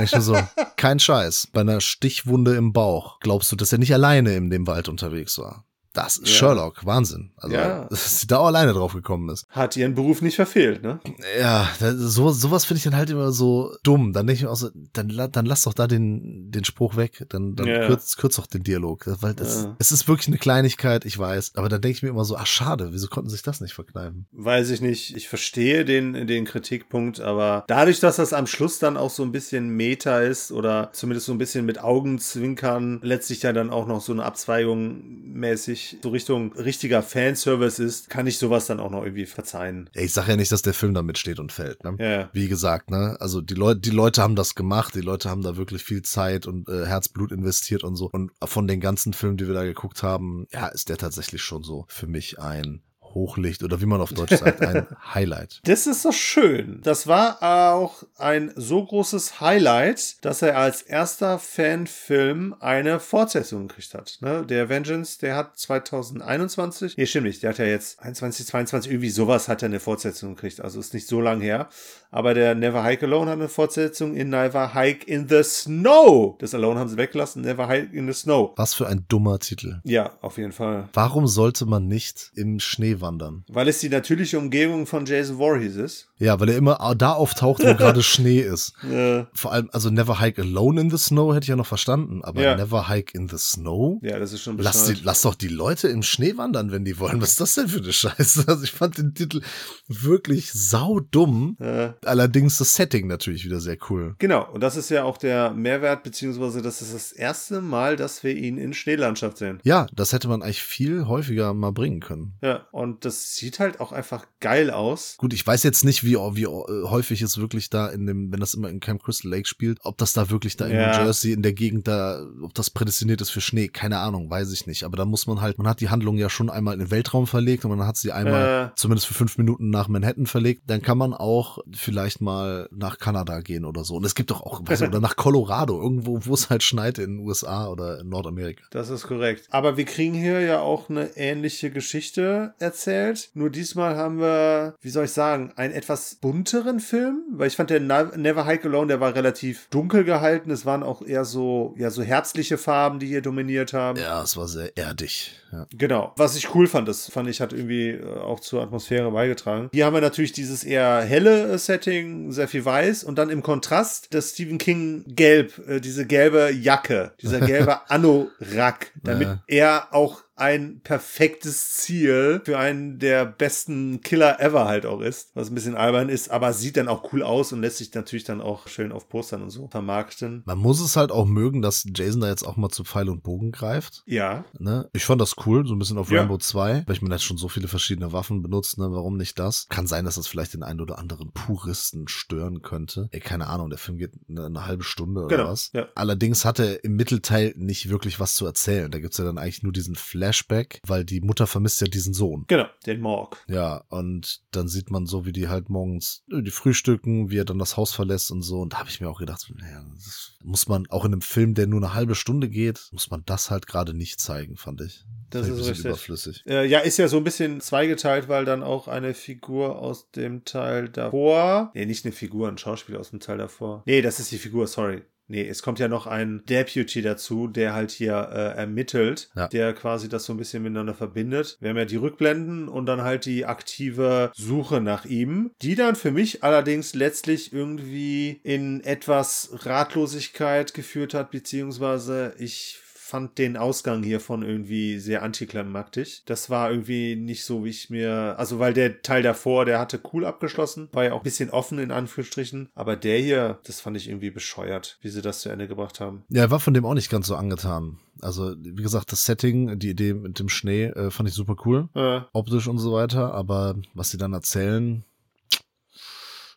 Ich nur so, [LAUGHS] kein Scheiß, bei einer Stichwunde im Bauch, glaubst du, dass er nicht alleine in dem Wald unterwegs war? Das ist Ja. Sherlock, Wahnsinn. Also, Ja. [LAUGHS] dass sie da auch alleine drauf gekommen ist. Hat ihren Beruf nicht verfehlt, ne? Ja, so, sowas finde ich dann halt immer so dumm. Dann denke ich mir auch so, dann, dann lass doch da den, den Spruch weg. Dann, dann Ja. kürz, kürz doch den Dialog. Weil das, Ja. es ist wirklich eine Kleinigkeit, ich weiß. Aber dann denke ich mir immer so, ach schade, wieso konnten sich das nicht verkneifen? Weiß ich nicht. Ich verstehe den, den Kritikpunkt, aber dadurch, dass das am Schluss dann auch so ein bisschen Meta ist oder zumindest so ein bisschen mit Augenzwinkern letztlich ja dann auch noch so eine Abzweigung mäßig so Richtung richtiger Fanservice ist, kann ich sowas dann auch noch irgendwie verzeihen. Ich sage ja nicht, dass der Film damit steht und fällt. Ne? Ja. Wie gesagt, ne, also die Leute, die Leute haben das gemacht, die Leute haben da wirklich viel Zeit und äh, Herzblut investiert und so. Und von den ganzen Filmen, die wir da geguckt haben, ja, ist der tatsächlich schon so für mich ein Hochlicht oder wie man auf Deutsch sagt, ein [LAUGHS] Highlight. Das ist doch schön. Das war auch ein so großes Highlight, dass er als erster Fanfilm eine Fortsetzung gekriegt hat. Ne? Der Vengeance, der hat 2021, nee, stimmt nicht, der hat ja jetzt 21, 22, irgendwie sowas hat er eine Fortsetzung gekriegt. Also ist nicht so lang her. Aber der Never Hike Alone hat eine Fortsetzung in Never Hike in the Snow. Das Alone haben sie weggelassen, Never Hike in the Snow. Was für ein dummer Titel. Ja, auf jeden Fall. Warum sollte man nicht im Schnee wandern? Weil es die natürliche Umgebung von Jason Voorhees ist. Ja, weil er immer da auftaucht, wo [LAUGHS] gerade Schnee ist. Äh, Vor allem, also Never Hike Alone in the Snow hätte ich ja noch verstanden, aber Ja. Never Hike in the Snow? ja, das ist schon Lass, die, lass doch die Leute im Schnee wandern, wenn die wollen. Was ist das denn für eine Scheiße? Also ich fand den Titel wirklich saudumm. Äh, Allerdings das Setting natürlich wieder sehr cool. Genau, und das ist ja auch der Mehrwert, beziehungsweise das ist das erste Mal, dass wir ihn in Schneelandschaft sehen. Ja, das hätte man eigentlich viel häufiger mal bringen können. Ja, und das sieht halt auch einfach geil aus. Gut, ich weiß jetzt nicht, wie, wie äh, häufig es wirklich da in dem, wenn das immer in Camp Crystal Lake spielt, ob das da wirklich da in Ja. New Jersey in der Gegend da, ob das prädestiniert ist für Schnee, keine Ahnung, weiß ich nicht. Aber da muss man halt, man hat die Handlung ja schon einmal in den Weltraum verlegt und man hat sie einmal Äh. zumindest für fünf Minuten nach Manhattan verlegt. Dann kann man auch vielleicht mal nach Kanada gehen oder so. Und es gibt doch auch, weiß nicht, oder [LAUGHS] nach Colorado, irgendwo, wo es halt schneit in den USA oder in Nordamerika. Das ist korrekt. Aber wir kriegen hier ja auch eine ähnliche Geschichte erzählt. Nur diesmal haben wir, wie soll ich sagen, einen etwas bunteren Film. Weil ich fand, der Never Hike Alone, der war relativ dunkel gehalten. Es waren auch eher so, ja, so herbstliche Farben, die hier dominiert haben. Ja, es war sehr erdig. Ja. Genau. Was ich cool fand, das fand ich, hat irgendwie äh, auch zur Atmosphäre beigetragen. Hier haben wir natürlich dieses eher helle äh, Setting, sehr viel weiß und dann im Kontrast das Stephen King Gelb, äh, diese gelbe Jacke, dieser [LAUGHS] gelbe Anorak, damit Ja. er auch ein perfektes Ziel für einen der besten Killer ever halt auch ist, was ein bisschen albern ist, aber sieht dann auch cool aus und lässt sich natürlich dann auch schön auf Postern und so vermarkten. Man muss es halt auch mögen, dass Jason da jetzt auch mal zu Pfeil und Bogen greift. Ja. Ne? Ich fand das cool, so ein bisschen auf Ja. Rainbow 2, weil ich mir jetzt schon so viele verschiedene Waffen benutzt, ne? Warum nicht das? Kann sein, dass das vielleicht den einen oder anderen Puristen stören könnte. Ey, keine Ahnung, der Film geht eine, eine halbe Stunde oder Genau, was. ja. Allerdings hat er im Mittelteil nicht wirklich was zu erzählen. Da gibt's ja dann eigentlich nur diesen Flashback, weil die Mutter vermisst ja diesen Sohn. Genau, den Morg. Ja, und dann sieht man so, wie die halt morgens äh, die frühstücken, wie er dann das Haus verlässt und so. Und da habe ich mir auch gedacht, naja, das muss man auch in einem Film, der nur eine halbe Stunde geht, muss man das halt gerade nicht zeigen, fand ich. Das ich ist richtig. überflüssig. Äh, ja, ist ja so ein bisschen zweigeteilt, weil dann auch eine Figur aus dem Teil davor. Nee, nicht eine Figur, ein Schauspieler aus dem Teil davor. Nee, das ist die Figur, sorry. Nee, es kommt ja noch ein Deputy dazu, der halt hier äh, ermittelt, Ja. der quasi das so ein bisschen miteinander verbindet. Wir haben ja die Rückblenden und dann halt die aktive Suche nach ihm, die dann für mich allerdings letztlich irgendwie in etwas Ratlosigkeit geführt hat, beziehungsweise ich fand den Ausgang hiervon irgendwie sehr antiklimaktisch. Das war irgendwie nicht so, wie ich mir, also weil der Teil davor, der hatte cool abgeschlossen, war ja auch ein bisschen offen in Anführungsstrichen, aber der hier, das fand ich irgendwie bescheuert, wie sie das zu Ende gebracht haben. Ja, er war von dem auch nicht ganz so angetan. Also, wie gesagt, das Setting, die Idee mit dem Schnee, äh, fand ich super cool. Äh, Optisch und so weiter. Aber was sie dann erzählen,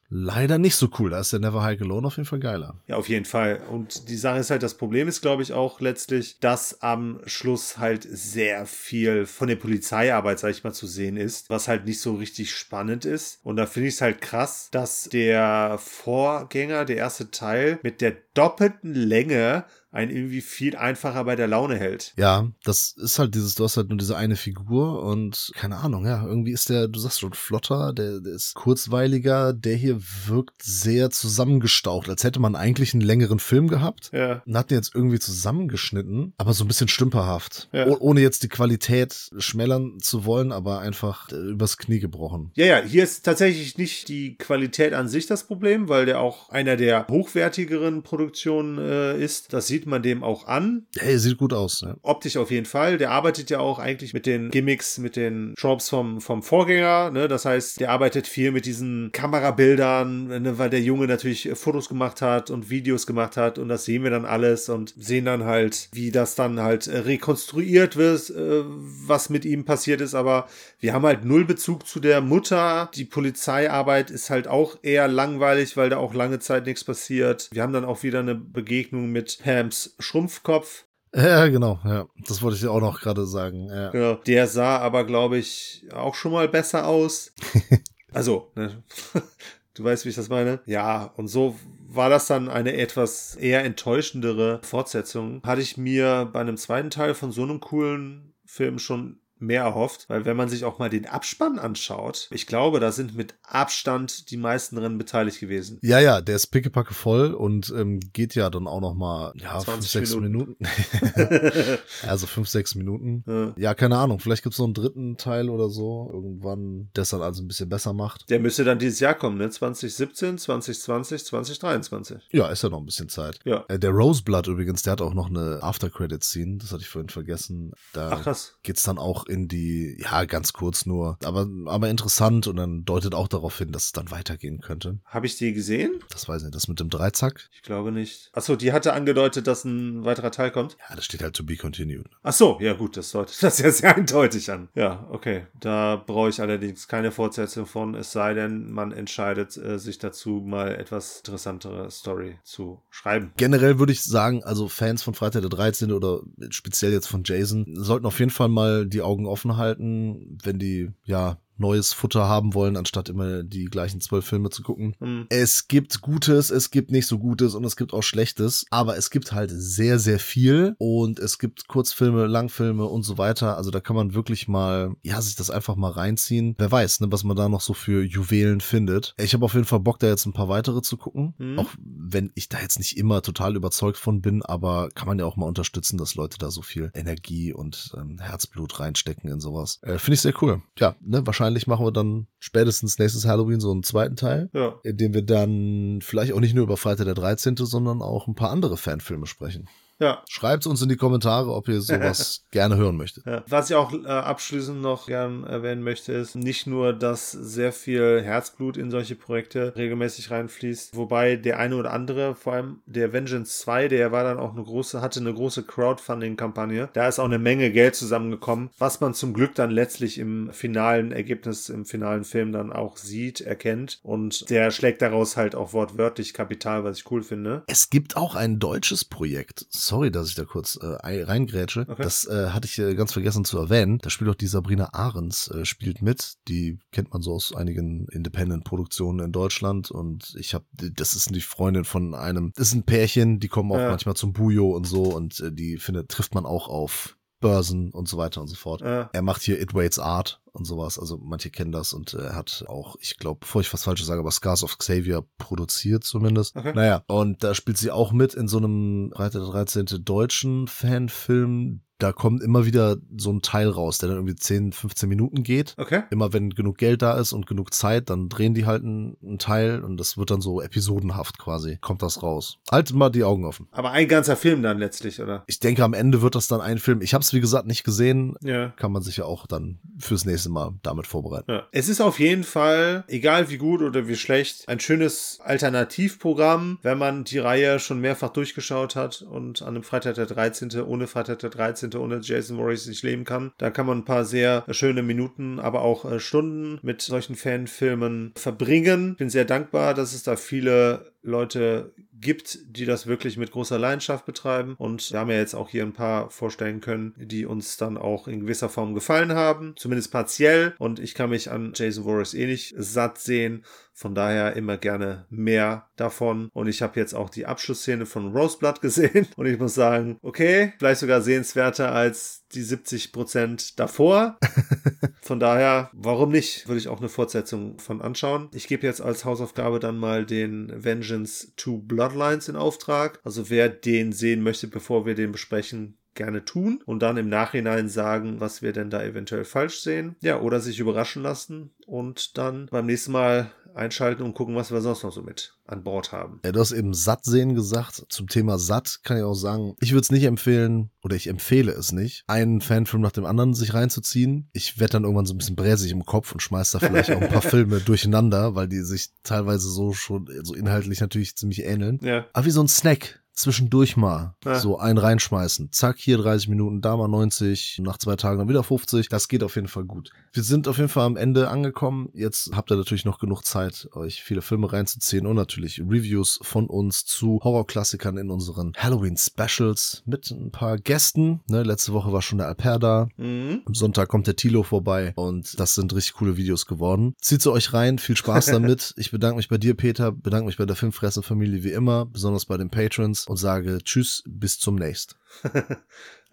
leider nicht so cool. Da ist der Never Hike Alone auf jeden Fall geiler. Ja, auf jeden Fall. Und die Sache ist halt, das Problem ist, glaube ich, auch letztlich, dass am Schluss halt sehr viel von der Polizeiarbeit, sag ich mal, zu sehen ist, was halt nicht so richtig spannend ist. Und da finde ich es halt krass, dass der Vorgänger, der erste Teil, mit der doppelten Länge einen irgendwie viel einfacher bei der Laune hält. Ja, das ist halt dieses, du hast halt nur diese eine Figur und keine Ahnung, ja, irgendwie ist der, du sagst schon, flotter, der, der ist kurzweiliger, der hier wirkt sehr zusammengestaucht, als hätte man eigentlich einen längeren Film gehabt. Ja. Und hat den jetzt irgendwie zusammengeschnitten, aber so ein bisschen stümperhaft. Ja. Oh, ohne jetzt die Qualität schmälern zu wollen, aber einfach äh, übers Knie gebrochen. Ja, ja, hier ist tatsächlich nicht die Qualität an sich das Problem, weil der auch einer der hochwertigeren Produktionen äh, ist. Das sieht man dem auch an. Hey, sieht gut aus. Ja. Optisch auf jeden Fall. Der arbeitet ja auch eigentlich mit den Gimmicks, mit den Tropes vom, vom Vorgänger. Ne? Das heißt, der arbeitet viel mit diesen Kamerabildern, ne? weil der Junge natürlich Fotos gemacht hat und Videos gemacht hat. Und das sehen wir dann alles und sehen dann halt, wie das dann halt äh, rekonstruiert wird, äh, was mit ihm passiert ist. Aber wir haben halt null Bezug zu der Mutter. Die Polizeiarbeit ist halt auch eher langweilig, weil da auch lange Zeit nichts passiert. Wir haben dann auch wieder eine Begegnung mit Pams Schrumpfkopf. ja, genau, ja. Das wollte ich dir auch noch gerade sagen. Ja. Genau. Der sah aber, glaube ich, auch schon mal besser aus. [LAUGHS] also, ne? [LAUGHS] du weißt, wie ich das meine. Ja, und so war das dann eine etwas eher enttäuschendere Fortsetzung. Hatte ich mir bei einem zweiten Teil von so einem coolen Film schon mehr erhofft, weil wenn man sich auch mal den Abspann anschaut, ich glaube, da sind mit Abstand die meisten Rennen beteiligt gewesen. Ja, ja, der ist pickepacke voll und ähm, geht ja dann auch noch mal ja, 20 fünf, sechs Minuten. [LAUGHS] also fünf, sechs Minuten. Ja. Ja, keine Ahnung. Vielleicht gibt's noch einen dritten Teil oder so. Irgendwann, der es dann also ein bisschen besser macht. Der müsste dann dieses Jahr kommen, ne? 2017, 2020, 2023. Ja, ist ja noch ein bisschen Zeit. Ja. Äh, der Roseblood übrigens, der hat auch noch eine After-Credit-Scene. Das hatte ich vorhin vergessen. Da Ach krass. geht's dann auch in die, ja, ganz kurz nur, aber, aber interessant und dann deutet auch darauf hin, dass es dann weitergehen könnte. Habe ich die gesehen? Das weiß ich nicht. Das mit dem Dreizack? Ich glaube nicht. Achso, die hatte angedeutet, dass ein weiterer Teil kommt. Ja, das steht halt to be continued. Ach so, ja gut, das deutet [LAUGHS] das ja sehr eindeutig an. Ja, okay. Da brauche ich allerdings keine Fortsetzung von, es sei denn, man entscheidet äh, sich dazu, mal etwas interessantere Story zu schreiben. Generell würde ich sagen, also Fans von Freitag der 13. oder speziell jetzt von Jason sollten auf jeden Fall mal die Augen offen halten, wenn die, ja, neues Futter haben wollen, anstatt immer die gleichen zwölf Filme zu gucken. Hm. Es gibt Gutes, es gibt nicht so Gutes und es gibt auch Schlechtes, aber es gibt halt sehr, sehr viel und es gibt Kurzfilme, Langfilme und so weiter. Also da kann man wirklich mal, ja, sich das einfach mal reinziehen. Wer weiß, ne, was man da noch so für Juwelen findet. Ich habe auf jeden Fall Bock, da jetzt ein paar weitere zu gucken. Mhm. Auch wenn ich da jetzt nicht immer total überzeugt von bin, aber kann man ja auch mal unterstützen, dass Leute da so viel Energie und ähm, Herzblut reinstecken in sowas. Äh, Finde ich sehr cool. Ja, ne, wahrscheinlich machen wir dann spätestens nächstes Halloween so einen zweiten Teil, Ja. in dem wir dann vielleicht auch nicht nur über Freitag der 13., sondern auch ein paar andere Fanfilme sprechen. Ja. Schreibt uns in die Kommentare, ob ihr sowas [LAUGHS] gerne hören möchtet. Ja. Was ich auch äh, abschließend noch gern erwähnen möchte, ist nicht nur, dass sehr viel Herzblut in solche Projekte regelmäßig reinfließt, wobei der eine oder andere, vor allem der Vengeance 2, der war dann auch eine große, hatte eine große Crowdfunding-Kampagne. Da ist auch eine Menge Geld zusammengekommen, was man zum Glück dann letztlich im finalen Ergebnis, im finalen Film dann auch sieht, erkennt. Und der schlägt daraus halt auch wortwörtlich Kapital, was ich cool finde. Es gibt auch ein deutsches Projekt. Sorry, dass ich da kurz äh, reingrätsche. Okay. Das äh, hatte ich äh, ganz vergessen zu erwähnen. Da spielt auch die Sabrina Ahrens, äh, spielt mit. Die kennt man so aus einigen Independent-Produktionen in Deutschland. Und ich habe, das ist die Freundin von einem, das ist ein Pärchen, die kommen auch Ja. manchmal zum Bujo und so. Und äh, die findet, trifft man auch auf Börsen und so weiter und so fort. Ja. Er macht hier It Waits Art und sowas. Also manche kennen das und er hat auch, ich glaube, bevor ich was Falsches sage, aber Scars of Xavier produziert zumindest. Okay. Naja, und da spielt sie auch mit in so einem Freitag der 13. deutschen Fanfilm. Da kommt immer wieder so ein Teil raus, der dann irgendwie 10, 15 Minuten geht. Okay. Immer wenn genug Geld da ist und genug Zeit, dann drehen die halt einen, einen Teil und das wird dann so episodenhaft quasi. Kommt das raus. Haltet mal die Augen offen. Aber ein ganzer Film dann letztlich, oder? Ich denke, am Ende wird das dann ein Film. Ich habe es, wie gesagt, nicht gesehen. Ja. Kann man sich ja auch dann fürs nächste Mal damit vorbereiten. Ja. Es ist auf jeden Fall, egal wie gut oder wie schlecht, ein schönes Alternativprogramm, wenn man die Reihe schon mehrfach durchgeschaut hat und an einem Freitag der 13. ohne Freitag der 13. ohne Jason Voorhees nicht leben kann. Da kann man ein paar sehr schöne Minuten, aber auch äh, Stunden mit solchen Fanfilmen verbringen. Bin sehr dankbar, dass es da viele Leute gibt, die das wirklich mit großer Leidenschaft betreiben. Und wir haben ja jetzt auch hier ein paar vorstellen können, die uns dann auch in gewisser Form gefallen haben, zumindest partiell. Und ich kann mich an Jason Voorhees eh nicht satt sehen. Von daher immer gerne mehr davon. Und ich habe jetzt auch die Abschlussszene von Roseblood [LAUGHS] gesehen. Und ich muss sagen, okay, vielleicht sogar sehenswerter als die 70 Prozent davor. [LAUGHS] Von daher, warum nicht? Würde ich auch eine Fortsetzung von anschauen. Ich gebe jetzt als Hausaufgabe dann mal den Vengeance 2 Bloodlines in Auftrag. Also wer den sehen möchte, bevor wir den besprechen, gerne tun und dann im Nachhinein sagen, was wir denn da eventuell falsch sehen. Ja, oder sich überraschen lassen und dann beim nächsten Mal einschalten und gucken, was wir sonst noch so mit an Bord haben. Ja, du hast eben satt sehen gesagt. Zum Thema satt kann ich auch sagen, ich würde es nicht empfehlen oder ich empfehle es nicht, einen Fanfilm nach dem anderen sich reinzuziehen. Ich werde dann irgendwann so ein bisschen bräsig im Kopf und schmeiß da vielleicht auch ein paar [LAUGHS] Filme durcheinander, weil die sich teilweise so schon, so inhaltlich natürlich ziemlich ähneln. Ja, Aber wie so ein Snack. Zwischendurch mal Ja. so einen reinschmeißen. Zack, hier 30 Minuten, da mal 90, nach zwei Tagen dann wieder 50. Das geht auf jeden Fall gut. Wir sind auf jeden Fall am Ende angekommen. Jetzt habt ihr natürlich noch genug Zeit, euch viele Filme reinzuziehen und natürlich Reviews von uns zu Horrorklassikern in unseren Halloween-Specials mit ein paar Gästen. Ne, letzte Woche war schon der Alper da. mhm. Am Sonntag kommt der Tilo vorbei und das sind richtig coole Videos geworden. Zieht sie euch rein, viel Spaß [LAUGHS] damit. Ich bedanke mich bei dir, Peter, bedanke mich bei der Filmfressen-Familie wie immer, besonders bei den Patrons und sage Tschüss, bis zum nächsten. [LAUGHS]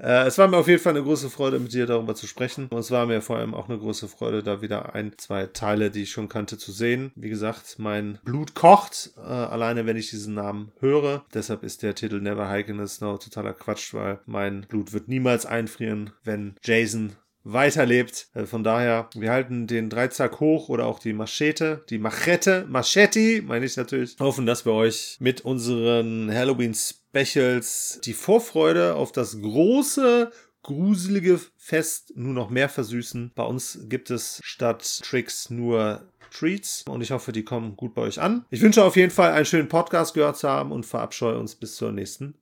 Äh, es war mir auf jeden Fall eine große Freude, mit dir darüber zu sprechen. Und es war mir vor allem auch eine große Freude, da wieder ein, zwei Teile, die ich schon kannte, zu sehen. Wie gesagt, mein Blut kocht, äh, alleine wenn ich diesen Namen höre. Deshalb ist der Titel Never Hike in the Snow totaler Quatsch, weil mein Blut wird niemals einfrieren, wenn Jason weiterlebt. Äh, Von daher, wir halten den Dreizack hoch oder auch die Machete, die Machete, Machete, meine ich natürlich. Hoffen, dass wir euch mit unseren Halloween Specials die Vorfreude auf das große, gruselige Fest nur noch mehr versüßen. Bei uns gibt es statt Tricks nur Treats und ich hoffe, die kommen gut bei euch an. Ich wünsche auf jeden Fall einen schönen Podcast gehört zu haben und verabscheue uns bis zur nächsten